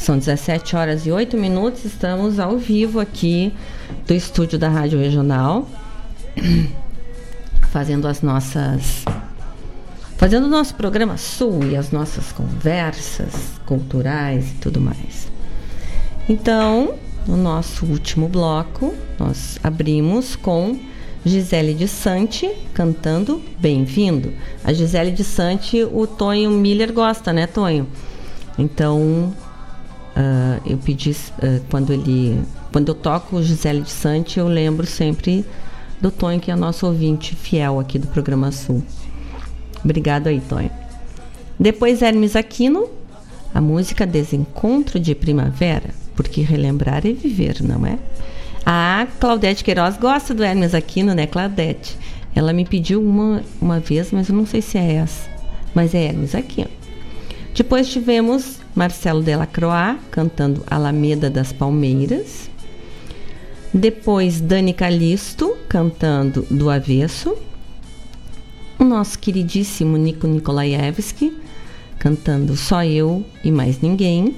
São 17 horas e 8 minutos. Estamos ao vivo aqui do estúdio da Rádio Regional, fazendo as nossas. Fazendo o nosso programa Sul e as nossas conversas culturais e tudo mais. Então, no nosso último bloco, nós abrimos com Gisele de Sante cantando Bem-vindo. A Gisele de Sante, o Tonho Miller gosta, né, Tonho? Então, ah, eu pedi ah, quando ele quando eu toco Gisele de Sante eu lembro sempre do Tonho que é nosso ouvinte fiel aqui do programa Sul. Obrigado aí Tonho. Depois Hermes Aquino a música Desencontro de Primavera porque relembrar é viver não é? A Claudete Queiroz gosta do Hermes Aquino né Claudete? Ela me pediu uma uma vez mas eu não sei se é essa mas é Hermes Aquino. Depois tivemos Marcelo Delacroix cantando Alameda das Palmeiras. Depois Dani Calisto cantando Do Avesso. O nosso queridíssimo Nico Nikolaevski cantando Só Eu e Mais Ninguém.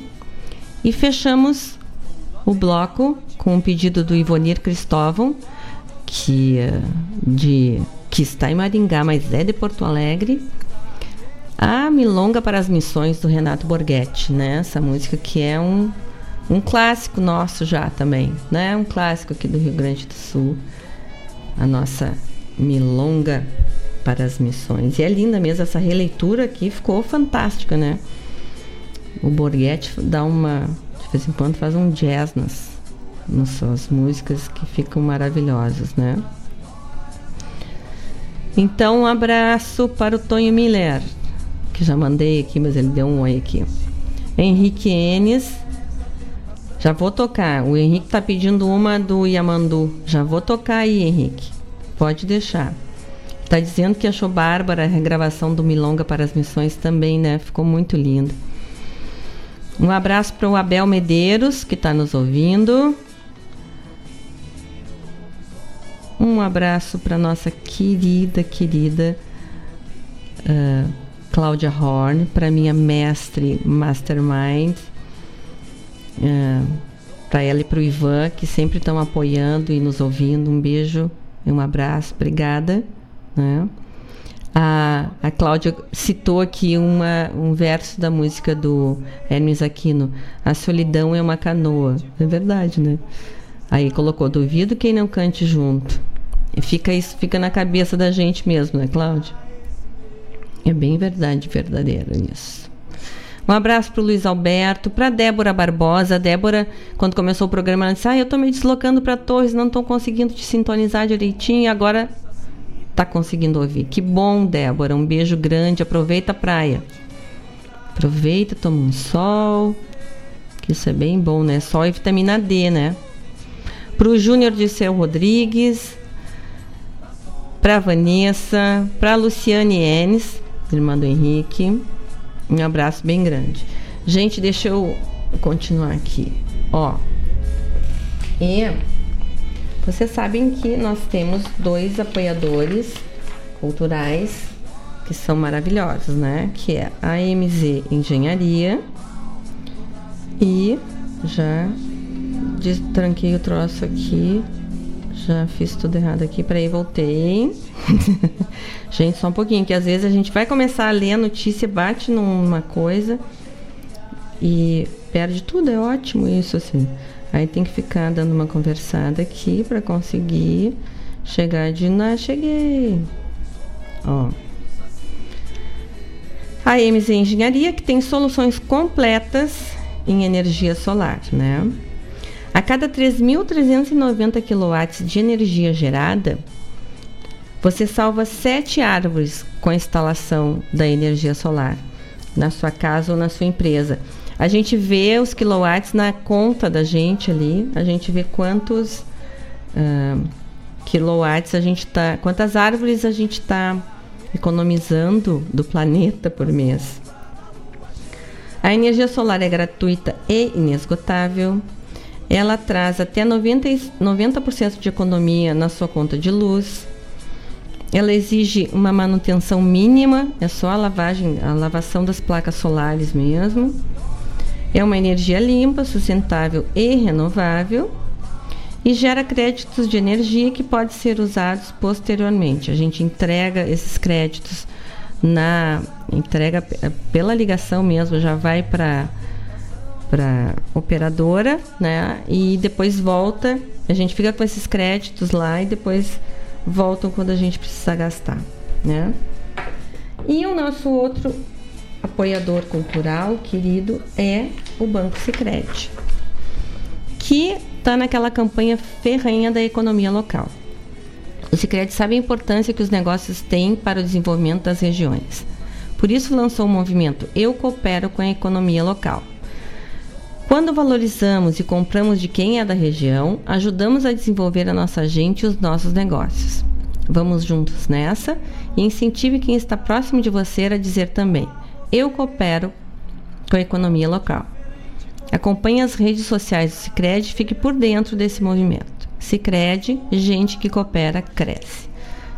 E fechamos o bloco com um pedido do Ivonir Cristóvão, que, eh, de, que está em Maringá, mas é de Porto Alegre, a Milonga para as Missões do Renato Borghetti, né? Essa música que é um, um clássico nosso já também, né? Um clássico aqui do Rio Grande do Sul. A nossa Milonga para as Missões. E é linda mesmo essa releitura aqui, ficou fantástica, né? O Borghetti dá uma, de vez em quando faz um jazz nas, nas suas músicas que ficam maravilhosas, né? Então, um abraço para o Tonho Miller que já mandei aqui, mas ele deu um oi aqui. Henrique Enes. Já vou tocar. O Henrique tá pedindo uma do Yamandu. Já vou tocar aí, Henrique. Pode deixar. Tá dizendo que achou bárbara a regravação do Milonga para as missões também, né? Ficou muito lindo. Um abraço para o Abel Medeiros, que está nos ouvindo. Um abraço para nossa querida, querida uh, Cláudia Horn, para minha mestre Mastermind, uh, para ela e para o Ivan, que sempre estão apoiando e nos ouvindo. Um beijo e um abraço, obrigada. Né? A, a Cláudia citou aqui uma, um verso da música do Hermes Aquino: A solidão é uma canoa. É verdade, né? Aí colocou: Duvido quem não cante junto. E fica isso fica na cabeça da gente mesmo, né, Cláudia? É bem verdade, verdadeiro isso. Um abraço para o Luiz Alberto, para Débora Barbosa. Débora, quando começou o programa, ela disse: Ah, eu estou me deslocando para Torres, não estou conseguindo te sintonizar direitinho. Agora está conseguindo ouvir. Que bom, Débora. Um beijo grande. Aproveita a praia. Aproveita, toma um sol. Que isso é bem bom, né? Sol e vitamina D, né? Para o Júnior de Seu Rodrigues. Para Vanessa. Para Luciane Enes irmã do Henrique. Um abraço bem grande. Gente, deixa eu continuar aqui. Ó. E vocês sabem que nós temos dois apoiadores culturais que são maravilhosos, né? Que é a MZ Engenharia e já tranquei o troço aqui. Já fiz tudo errado aqui. Peraí, voltei. gente, só um pouquinho, que às vezes a gente vai começar a ler a notícia, bate numa coisa e perde tudo. É ótimo isso, assim. Aí tem que ficar dando uma conversada aqui para conseguir chegar de. Ah, cheguei. Ó. A MZ Engenharia, que tem soluções completas em energia solar, né? A cada 3.390 kW de energia gerada, você salva sete árvores com a instalação da energia solar na sua casa ou na sua empresa. A gente vê os quilowatts na conta da gente ali, a gente vê quantos uh, quilowatts a gente tá, quantas árvores a gente está economizando do planeta por mês. A energia solar é gratuita e inesgotável. Ela traz até 90%, 90 de economia na sua conta de luz. Ela exige uma manutenção mínima, é só a lavagem, a lavação das placas solares mesmo. É uma energia limpa, sustentável e renovável e gera créditos de energia que podem ser usados posteriormente. A gente entrega esses créditos na entrega pela ligação mesmo, já vai para para operadora, né? E depois volta, a gente fica com esses créditos lá e depois voltam quando a gente precisa gastar, né? E o nosso outro apoiador cultural querido é o Banco Sicredi, que está naquela campanha ferrenha da economia local. O Sicredi sabe a importância que os negócios têm para o desenvolvimento das regiões. Por isso lançou o movimento Eu Coopero com a Economia Local. Quando valorizamos e compramos de quem é da região, ajudamos a desenvolver a nossa gente e os nossos negócios. Vamos juntos nessa e incentive quem está próximo de você a dizer também: Eu coopero com a economia local. Acompanhe as redes sociais do Cicred e fique por dentro desse movimento. Cicred, gente que coopera, cresce.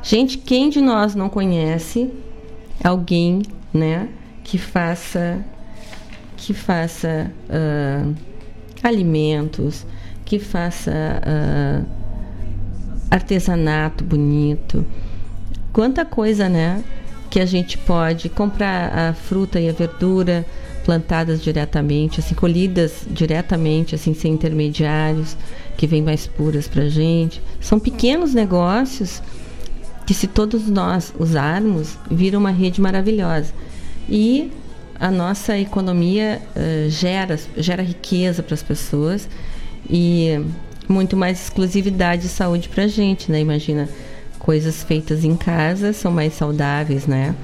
Gente, quem de nós não conhece alguém, né, que faça que faça uh, alimentos, que faça uh, artesanato bonito. Quanta coisa, né? Que a gente pode comprar a fruta e a verdura plantadas diretamente, assim, colhidas diretamente, assim, sem intermediários, que vêm mais puras para gente. São pequenos negócios que, se todos nós usarmos, viram uma rede maravilhosa. E a nossa economia uh, gera, gera riqueza para as pessoas e muito mais exclusividade e saúde para a gente, né? Imagina, coisas feitas em casa são mais saudáveis, né?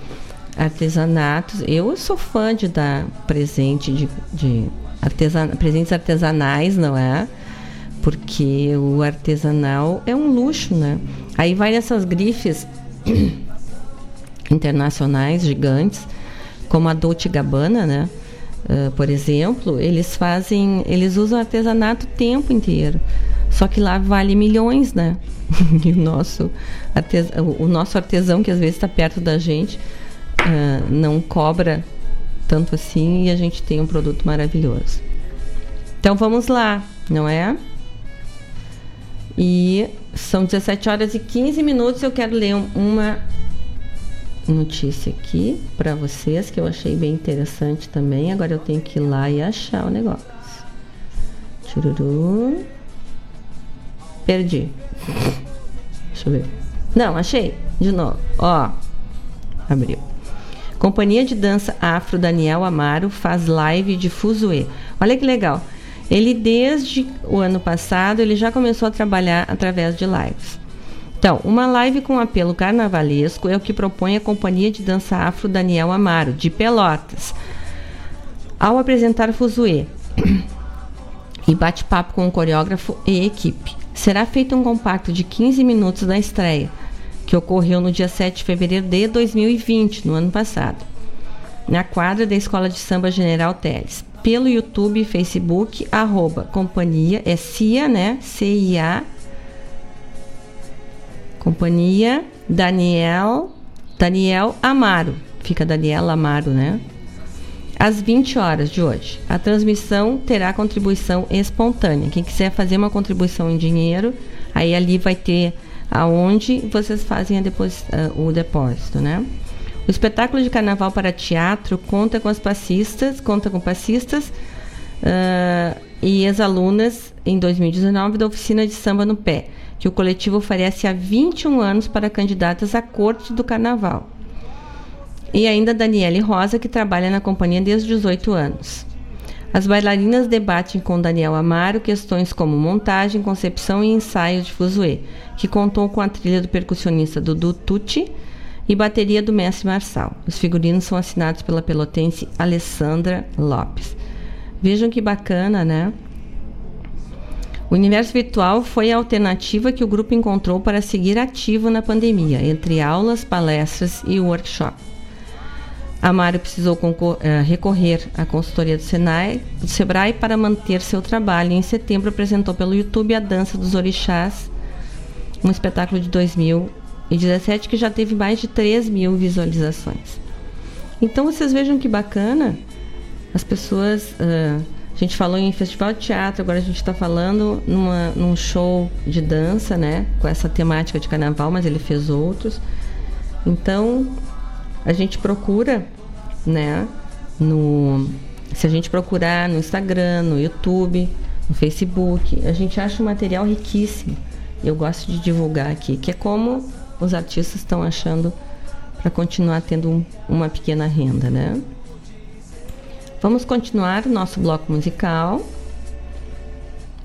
artesanatos. Eu sou fã de dar presente de, de artesan, presentes artesanais, não é? Porque o artesanal é um luxo, né? Aí vai nessas grifes internacionais gigantes, como a Dolce Gabbana, né? Uh, por exemplo, eles fazem, eles usam artesanato o tempo inteiro. Só que lá vale milhões, né? e o nosso, artesão, o nosso artesão, que às vezes está perto da gente, uh, não cobra tanto assim e a gente tem um produto maravilhoso. Então vamos lá, não é? E são 17 horas e 15 minutos. Eu quero ler uma notícia aqui para vocês que eu achei bem interessante também. Agora eu tenho que ir lá e achar o negócio. Chururu. Perdi. Deixa eu ver. Não, achei. De novo. Ó. Abriu. Companhia de dança afro Daniel Amaro faz live de Fuzue. Olha que legal. Ele desde o ano passado ele já começou a trabalhar através de lives. Então, uma live com apelo carnavalesco é o que propõe a Companhia de Dança Afro Daniel Amaro, de Pelotas, ao apresentar Fuzue e bate-papo com o coreógrafo e equipe. Será feito um compacto de 15 minutos da estreia, que ocorreu no dia 7 de fevereiro de 2020, no ano passado, na quadra da Escola de Samba General Teles. Pelo YouTube e Facebook, arroba companhia, é CIA, né? C-I-A, companhia Daniel Daniel Amaro. Fica Daniela Amaro, né? Às 20 horas de hoje. A transmissão terá contribuição espontânea. Quem quiser fazer uma contribuição em dinheiro, aí ali vai ter aonde vocês fazem depos, uh, o depósito, né? O espetáculo de carnaval para teatro conta com as passistas, conta com passistas uh, e ex-alunas em 2019 da oficina de samba no pé, que o coletivo oferece há 21 anos para candidatas à corte do carnaval. E ainda Daniele Rosa, que trabalha na companhia desde 18 anos. As bailarinas debatem com Daniel Amaro questões como montagem, concepção e ensaio de fuzuê, que contou com a trilha do percussionista Dudu Tucci e bateria do mestre Marçal. Os figurinos são assinados pela pelotense Alessandra Lopes. Vejam que bacana, né? O universo virtual foi a alternativa que o grupo encontrou para seguir ativo na pandemia, entre aulas, palestras e workshop. Amaro precisou uh, recorrer à consultoria do, Senai, do Sebrae para manter seu trabalho. Em setembro, apresentou pelo YouTube a Dança dos Orixás, um espetáculo de 2017 que já teve mais de 3 mil visualizações. Então, vocês vejam que bacana as pessoas. Uh, a gente falou em festival de teatro, agora a gente está falando numa, num show de dança, né? Com essa temática de carnaval, mas ele fez outros. Então, a gente procura, né, no se a gente procurar no Instagram, no YouTube, no Facebook, a gente acha um material riquíssimo. Eu gosto de divulgar aqui, que é como os artistas estão achando para continuar tendo um, uma pequena renda, né? Vamos continuar o nosso bloco musical.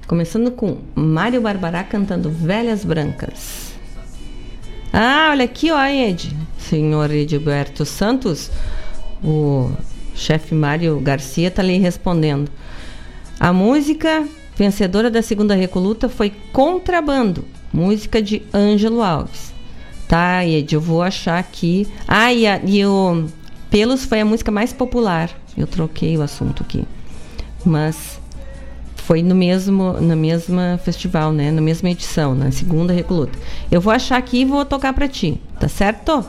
Começando com Mário Barbará cantando Velhas Brancas. Ah, olha aqui, ó, Ed senhor Edilberto Santos, o chefe Mário Garcia está lhe respondendo. A música vencedora da segunda recoluta foi Contrabando, música de Ângelo Alves. Tá, Ed, eu vou achar aqui. Ah, e, a, e o Pelos foi a música mais popular. Eu troquei o assunto aqui. Mas foi no mesmo na mesma festival, né? Na mesma edição, na segunda recoluta. Eu vou achar aqui e vou tocar para ti, tá certo?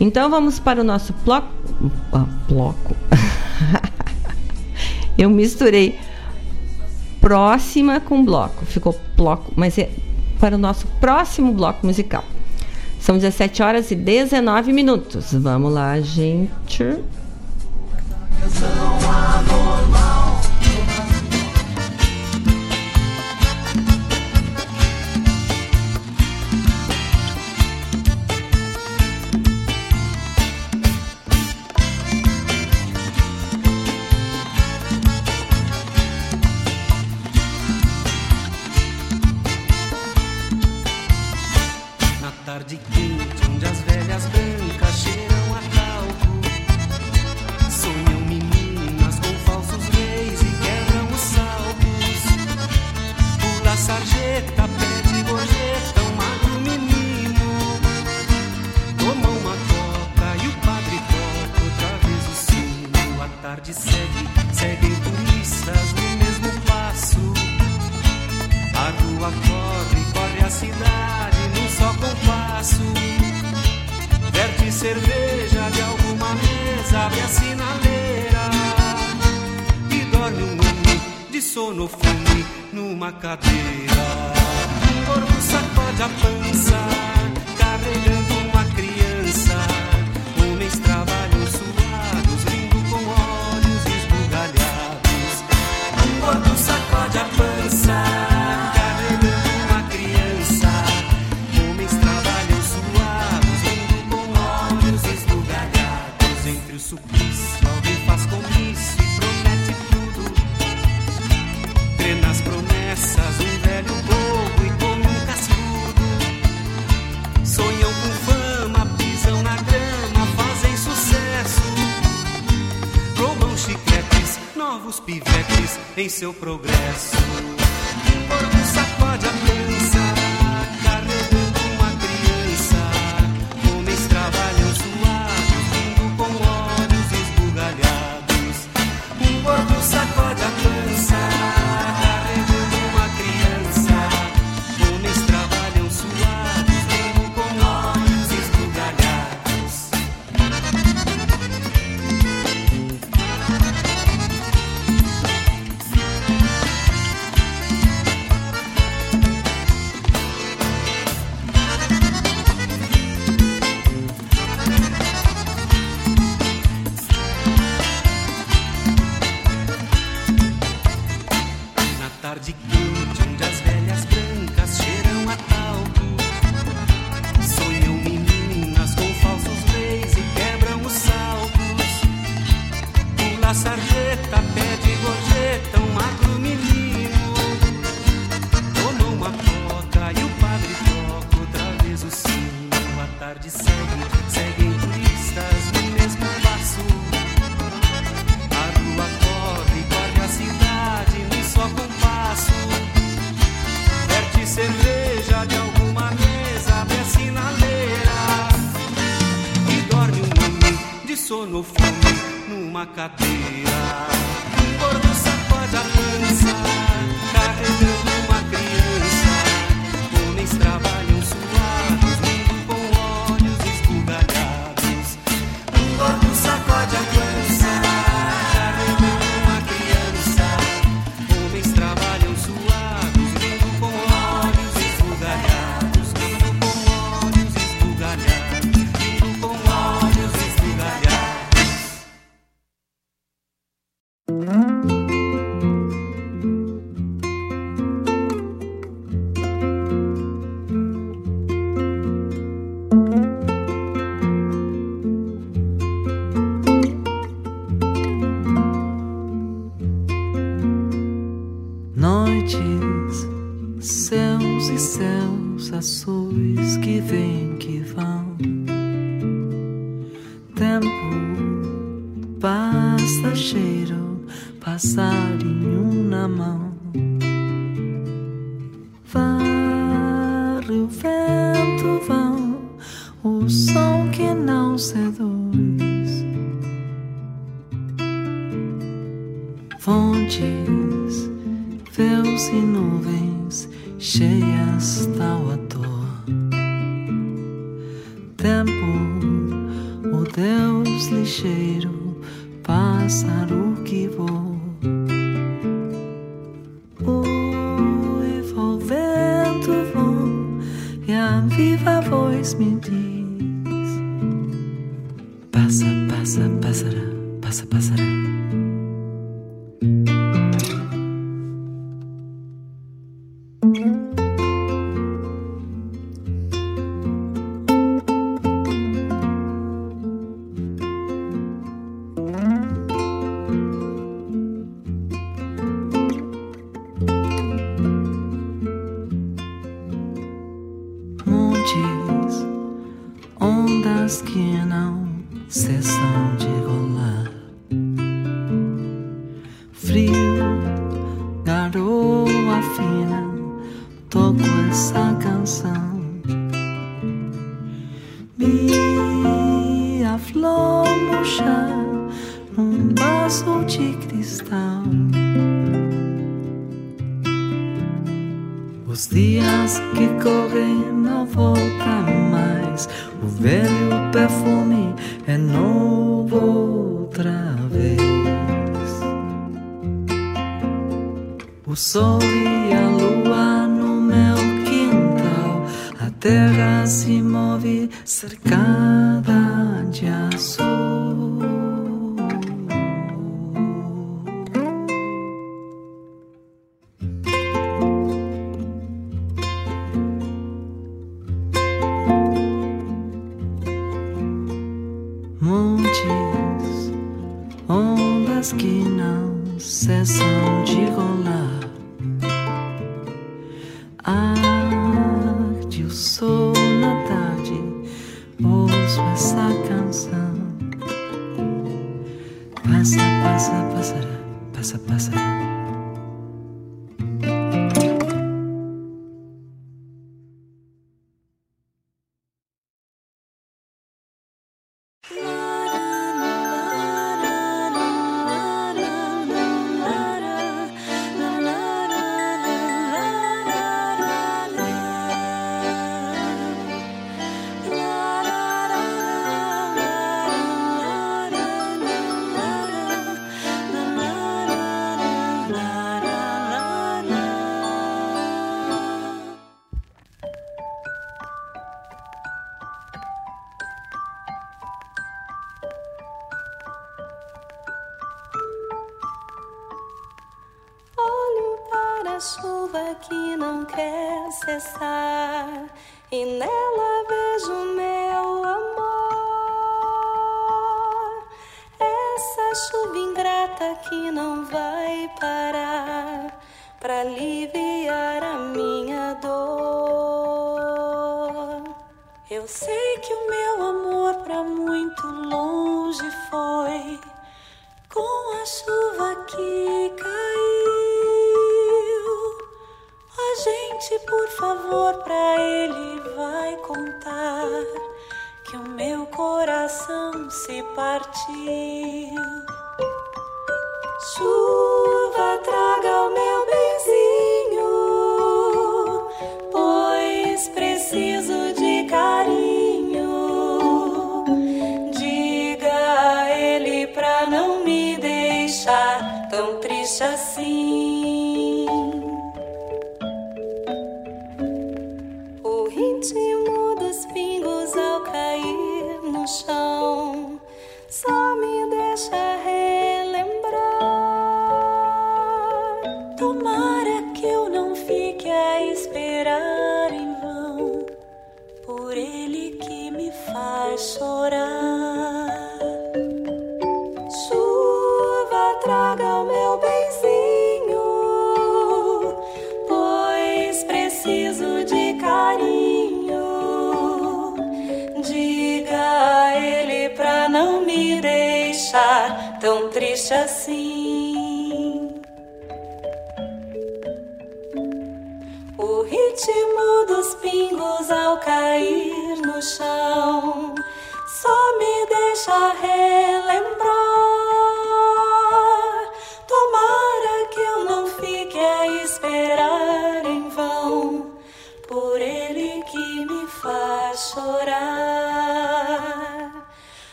Então vamos para o nosso bloco. Ah, bloco. Eu misturei próxima com bloco. Ficou bloco, mas é para o nosso próximo bloco musical. São 17 horas e 19 minutos. Vamos lá, gente. Canção anormal. Seu progresso.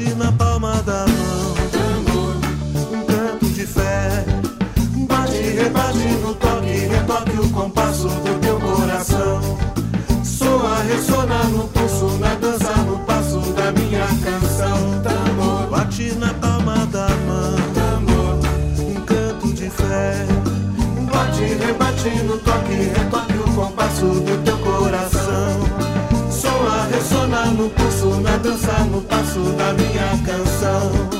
bate na palma da mão. Um canto de fé. Bate, rebate no toque, retoque o compasso do teu coração. Soa, ressona no pulso, na dança, no passo da minha canção. Tambor, bate na palma da mão. Tambor, um canto de fé. Bate, rebate no toque, retoque o compasso do teu coração. Soa, ressona no pulso dançar no passo da minha canção.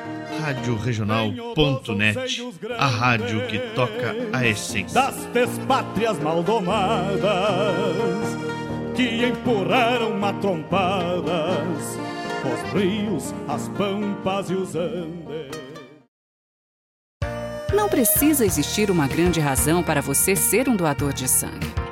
Rádio Regional.net, a rádio que toca a essência. Das pátrias maldomadas que empurraram matrompadas os rios, as pampas e os andes. Não precisa existir uma grande razão para você ser um doador de sangue.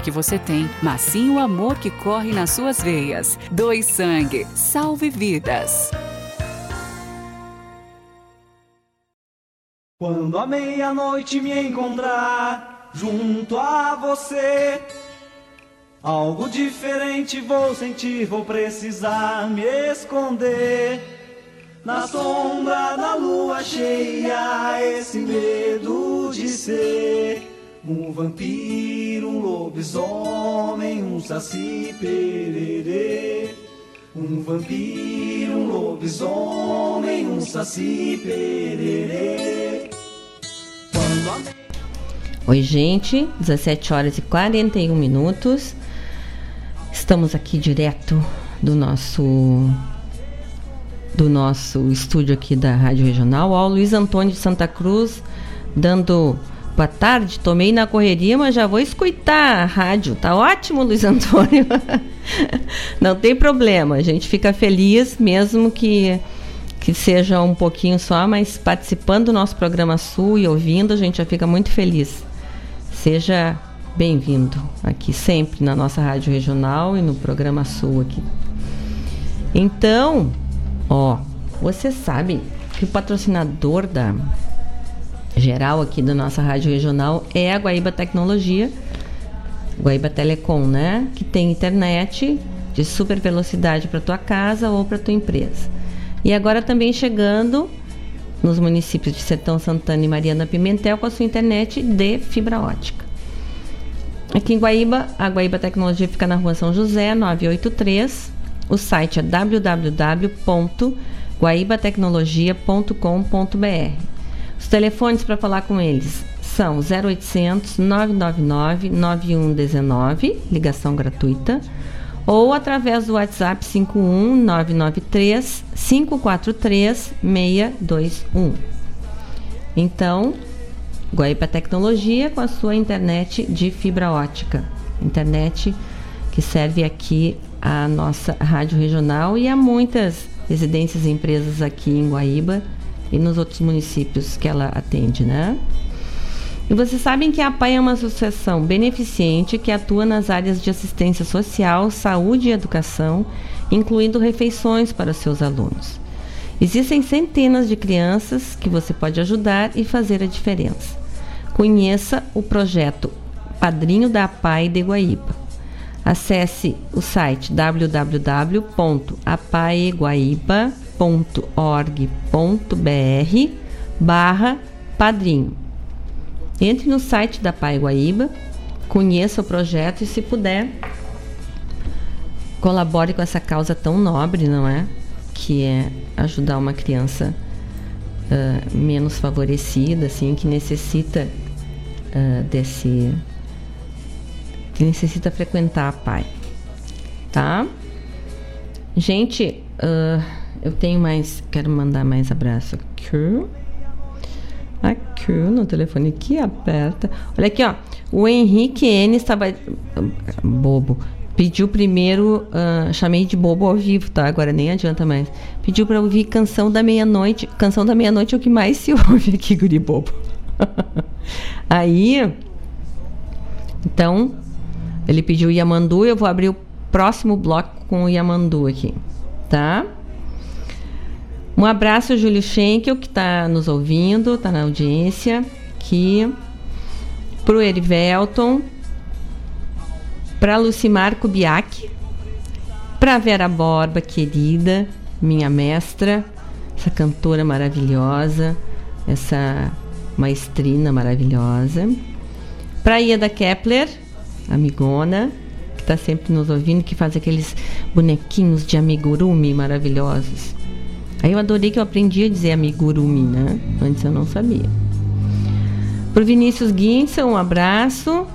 que você tem, mas sim o amor que corre nas suas veias. Doe sangue, salve vidas. Quando a meia-noite me encontrar junto a você, algo diferente vou sentir, vou precisar me esconder. Na sombra da lua cheia, esse medo de ser um vampiro, um lobisomem, um saci pererê. Um vampiro, um lobisomem, um saci pererê. Oi, gente, 17 horas e 41 minutos. Estamos aqui direto do nosso do nosso estúdio aqui da Rádio Regional. Ó, o Luiz Antônio de Santa Cruz dando boa tarde. Tomei na correria, mas já vou escutar a rádio. Tá ótimo, Luiz Antônio. Não tem problema, a gente fica feliz mesmo que que seja um pouquinho só, mas participando do nosso programa Sul e ouvindo, a gente já fica muito feliz. Seja bem-vindo aqui sempre na nossa rádio regional e no programa Sul aqui. Então, ó, você sabe que o patrocinador da geral aqui da nossa rádio regional é a Guaíba Tecnologia, Guaíba Telecom, né? Que tem internet de super velocidade para tua casa ou para tua empresa. E agora também chegando nos municípios de Sertão Santana e Mariana Pimentel com a sua internet de fibra ótica. Aqui em Guaíba, a Guaíba Tecnologia fica na rua São José, 983. O site é www.guaibatecnologia.com.br. Telefones para falar com eles são 0800 999 9119, ligação gratuita, ou através do WhatsApp 51 993 543 621. Então, Guaíba Tecnologia com a sua internet de fibra ótica. Internet que serve aqui a nossa rádio regional e a muitas residências e empresas aqui em Guaíba e nos outros municípios que ela atende, né? E vocês sabem que a APAI é uma associação beneficente que atua nas áreas de assistência social, saúde e educação, incluindo refeições para seus alunos. Existem centenas de crianças que você pode ajudar e fazer a diferença. Conheça o projeto Padrinho da APAI de Guaíba. Acesse o site www.apaeguaíba.org.br barra padrinho. Entre no site da Pai Guaíba, conheça o projeto e, se puder, colabore com essa causa tão nobre, não é? Que é ajudar uma criança uh, menos favorecida, assim, que necessita uh, desse. que necessita frequentar a Pai. Tá? Gente, uh, eu tenho mais. Quero mandar mais abraço aqui. Aqui no telefone aqui aperta. Olha aqui, ó. O Henrique N estava bobo pediu primeiro, ah, chamei de bobo ao vivo, tá? Agora nem adianta mais. Pediu pra ouvir Canção da Meia-Noite. Canção da Meia-Noite é o que mais se ouve aqui, guri bobo. Aí, então, ele pediu Yamandu, eu vou abrir o próximo bloco com o Yamandu aqui, tá? Um abraço, Júlio Schenkel, que está nos ouvindo, está na audiência aqui. Pro Erivelton, para Lucimar Kubiak, para Vera Borba, querida, minha mestra, essa cantora maravilhosa, essa maestrina maravilhosa. Para Ieda Kepler, amigona, que está sempre nos ouvindo, que faz aqueles bonequinhos de amigurumi maravilhosos. Aí eu adorei que eu aprendi a dizer amigurumi, né? Antes eu não sabia. Pro Vinícius Guinça, um abraço.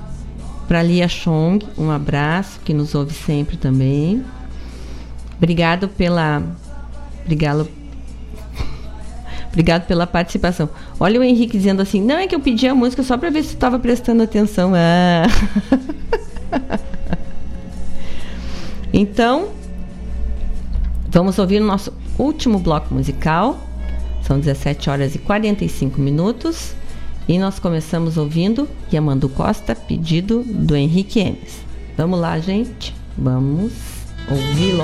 Para Lia Chong, um abraço, que nos ouve sempre também. Obrigado pela. Obrigado. Obrigado pela participação. Olha o Henrique dizendo assim: não é que eu pedi a música só para ver se tu estava prestando atenção. Ah. então, vamos ouvir o nosso último bloco musical. São 17 horas e 45 minutos. E nós começamos ouvindo Yamandu Costa, pedido do Henrique Enes. Vamos lá, gente. Vamos ouvi-lo.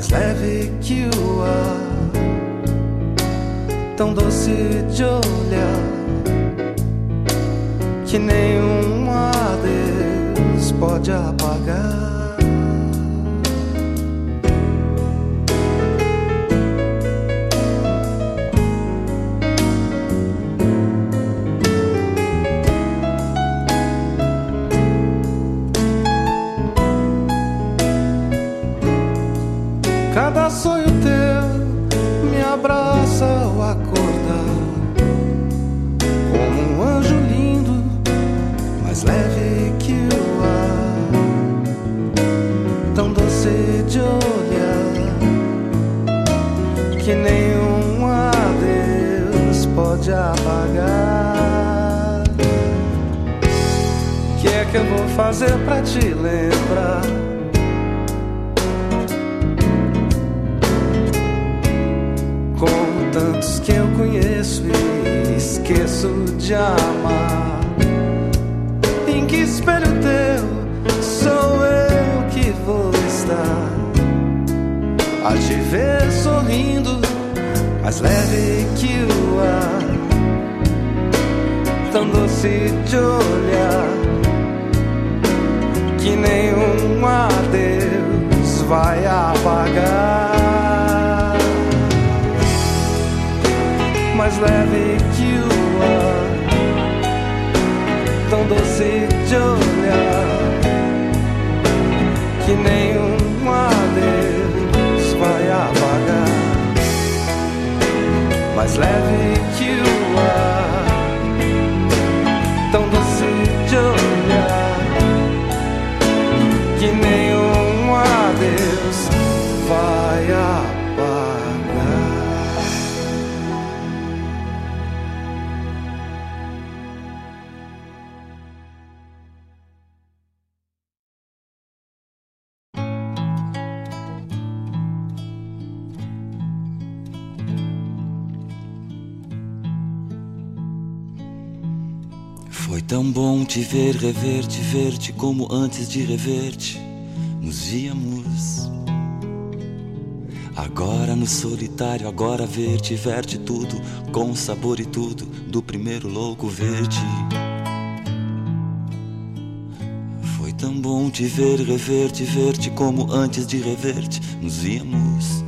mais leve que o ar, tão doce de olhar, que nenhum adeus pode apagar. Fazer pra te lembrar? Como tantos que eu conheço e esqueço de amar. Em que espelho teu sou eu que vou estar? A te ver sorrindo, mais leve que o ar, tão doce de olhar, que nenhum adeus vai apagar. mais leve que o ar, tão doce de olhar, que nenhum adeus vai apagar. Mais leve que o ar, ver, rever-te, ver-te como antes de rever-te nos víamos. Agora no solitário, agora ver-te, ver-te tudo, com sabor e tudo, do primeiro louco ver-te. Foi tão bom te ver, rever-te, ver-te como antes de rever-te nos víamos.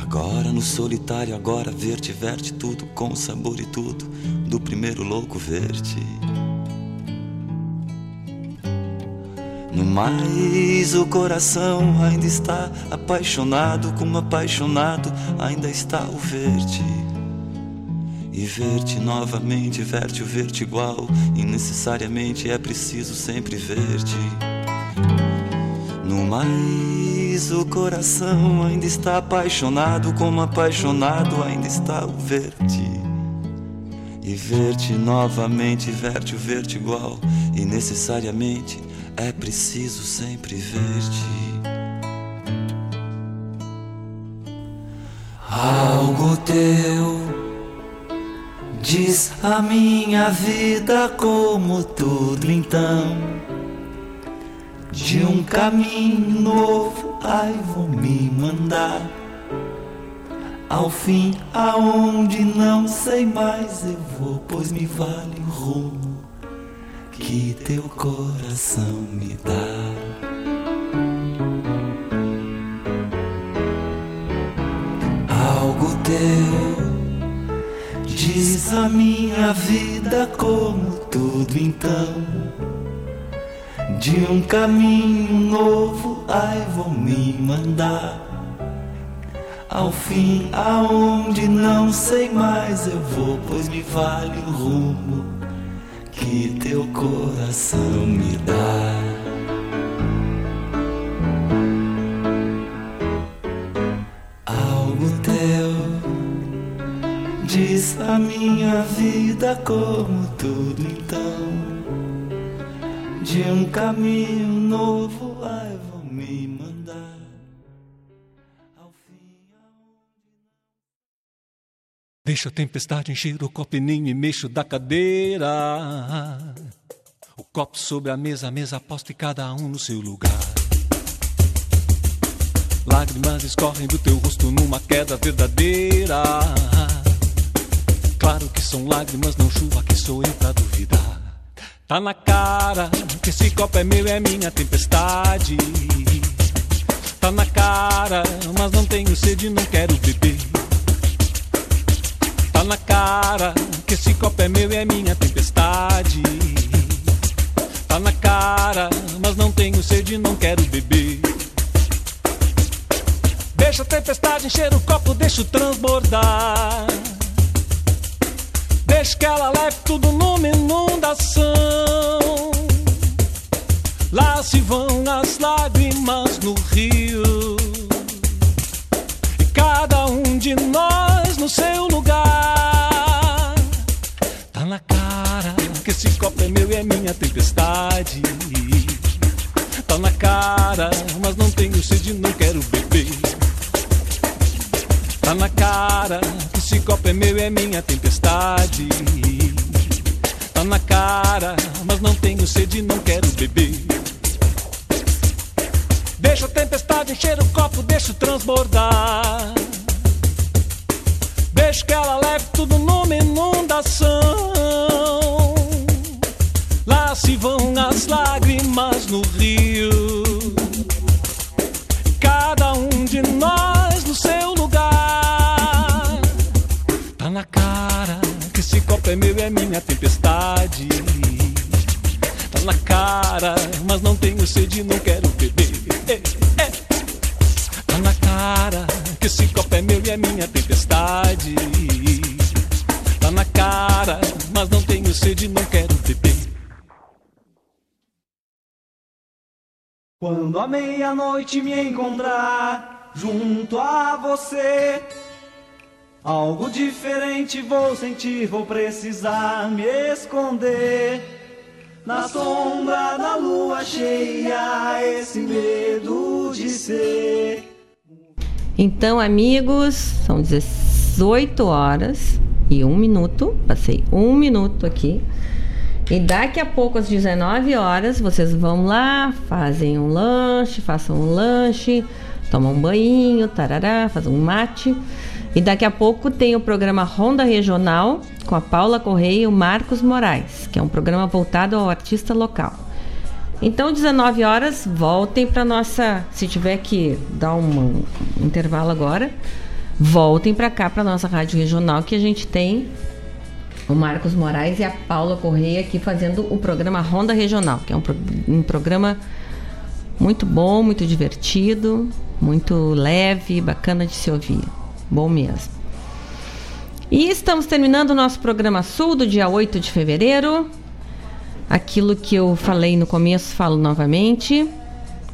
Agora no solitário, agora ver-te, ver-te tudo, com sabor e tudo, do primeiro louco ver-te. No mais, o coração ainda está apaixonado, como apaixonado ainda está o ver-te. E ver-te novamente, ver-te o ver-te igual, e necessariamente é preciso sempre ver-te. No mais, o coração ainda está apaixonado, como apaixonado ainda está o ver-te. E ver-te novamente, ver-te o ver-te igual, e necessariamente é preciso sempre ver-te. Algo teu diz a minha vida como tudo então. De um caminho novo, ai vou me mandar. Ao fim, aonde não sei mais eu vou, pois me vale o rumo que teu coração me dá. Algo teu diz a minha vida como tudo então. De um caminho novo, ai vou me mandar. Ao fim, aonde não sei mais eu vou, pois me vale o rumo que teu coração me dá. Algo teu Fiz a minha vida como tudo então. De um caminho novo, Deixa a tempestade encher o copinho e mexo da cadeira. O copo sobre a mesa, a mesa posta e cada um no seu lugar. Lágrimas escorrem do teu rosto numa queda verdadeira. Claro que são lágrimas, não chuva, que sou eu pra duvidar. Tá na cara que esse copo é meu, é minha tempestade. Tá na cara, mas não tenho sede, não quero beber. Tá na cara que esse copo é meu, é minha tempestade. Tá na cara, mas não tenho sede, não quero beber. Deixa a tempestade encher o copo, deixa transbordar. Deixa que ela leve tudo numa inundação. Lá se vão as lágrimas no rio. E cada um de nós no seu lugar. Tá na cara que esse copo é meu e é minha tempestade. Tá na cara, mas não tenho sede, não quero beber. Tá na cara, esse copo é meu, é minha tempestade. Tá na cara, mas não tenho sede, não quero beber. Deixa a tempestade encher o copo, deixa transbordar. Deixa que ela leve tudo numa inundação. Lá se vão as lágrimas no rio. Cada um de nós no seu lugar. Tá na cara que esse copo é meu, é minha tempestade. Tá na cara, mas não tenho sede, não quero beber. Cara que esse copo é meu e é minha tempestade. Tá na cara, mas não tenho sede, não quero beber. Quando a meia-noite me encontrar junto a você, algo diferente vou sentir, vou precisar me esconder. Na sombra da lua cheia, esse medo de ser. Então, amigos, são 18 horas e um minuto. Passei um minuto aqui. E daqui a pouco, às 19 horas, vocês vão lá, fazem um lanche, façam um lanche, tomam um banho, tarará, fazem um mate. E daqui a pouco tem o programa Ronda Regional com a Paula Correia e o Marcos Moraes, que é um programa voltado ao artista local. Então, 19 horas, voltem para nossa. Se tiver que dar um, intervalo agora, voltem para cá, para nossa rádio regional, que a gente tem o Marcos Moraes e a Paula Correia aqui fazendo o programa Ronda Regional, que é um, um programa muito bom, muito divertido, muito leve, bacana de se ouvir. Bom mesmo. E estamos terminando o nosso programa Sul do dia 8 de fevereiro. Aquilo que eu falei no começo, falo novamente.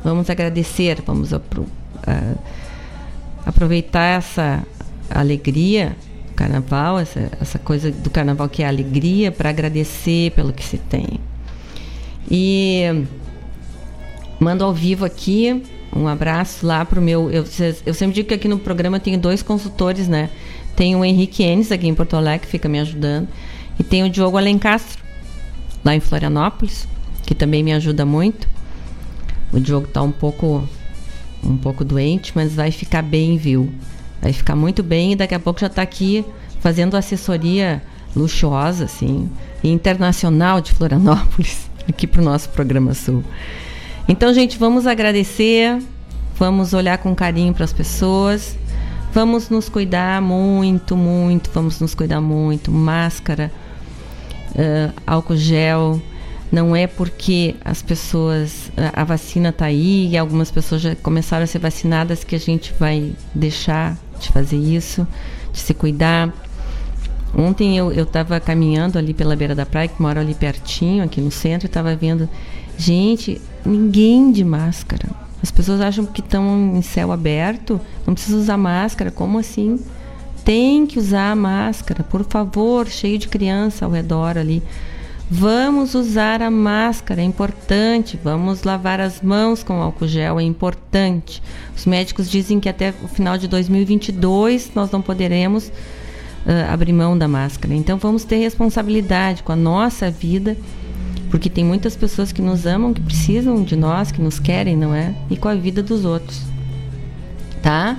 Vamos agradecer, vamos apro uh, aproveitar essa alegria do carnaval, essa, essa coisa do carnaval que é a alegria, para agradecer pelo que se tem. E mando ao vivo aqui um abraço lá pro meu. Eu, eu sempre digo que aqui no programa tenho dois consultores, né? Tem o Henrique Enes aqui em Porto Alegre, que fica me ajudando. E tem o Diogo Alencastro, lá em Florianópolis, que também me ajuda muito. O Diogo tá um pouco um pouco doente, mas vai ficar bem, viu? Vai ficar muito bem e daqui a pouco já está aqui fazendo assessoria luxuosa, assim, internacional de Florianópolis, aqui para o nosso programa Sul. Então, gente, vamos agradecer, vamos olhar com carinho para as pessoas, vamos nos cuidar muito, muito, vamos nos cuidar muito. Máscara, uh, álcool gel. Não é porque as pessoas, a vacina está aí e algumas pessoas já começaram a ser vacinadas que a gente vai deixar de fazer isso, de se cuidar. Ontem eu estava caminhando ali pela beira da praia, que moro ali pertinho, aqui no centro, e estava vendo gente, ninguém de máscara. As pessoas acham que estão em céu aberto, não precisa usar máscara. Como assim? Tem que usar a máscara, por favor, cheio de criança ao redor ali. Vamos usar a máscara, é importante. Vamos lavar as mãos com álcool gel, é importante. Os médicos dizem que até o final de 2022 nós não poderemos uh, abrir mão da máscara. Então vamos ter responsabilidade com a nossa vida, porque tem muitas pessoas que nos amam, que precisam de nós, que nos querem, não é? E com a vida dos outros. Tá?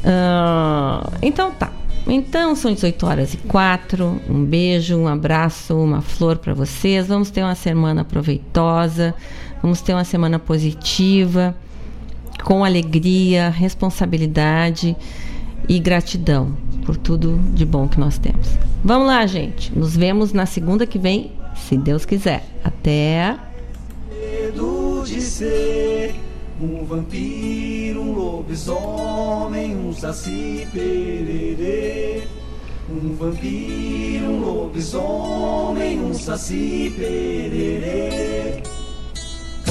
Uh, então tá. Então são 18 horas e 4. Um beijo, um abraço, uma flor para vocês. Vamos ter uma semana proveitosa, vamos ter uma semana positiva, com alegria, responsabilidade e gratidão por tudo de bom que nós temos. Vamos lá, gente. Nos vemos na segunda que vem, se Deus quiser. Até. Um vampiro, um lobisomem, um saci pererê. Um vampiro, um lobisomem, um saci pererê.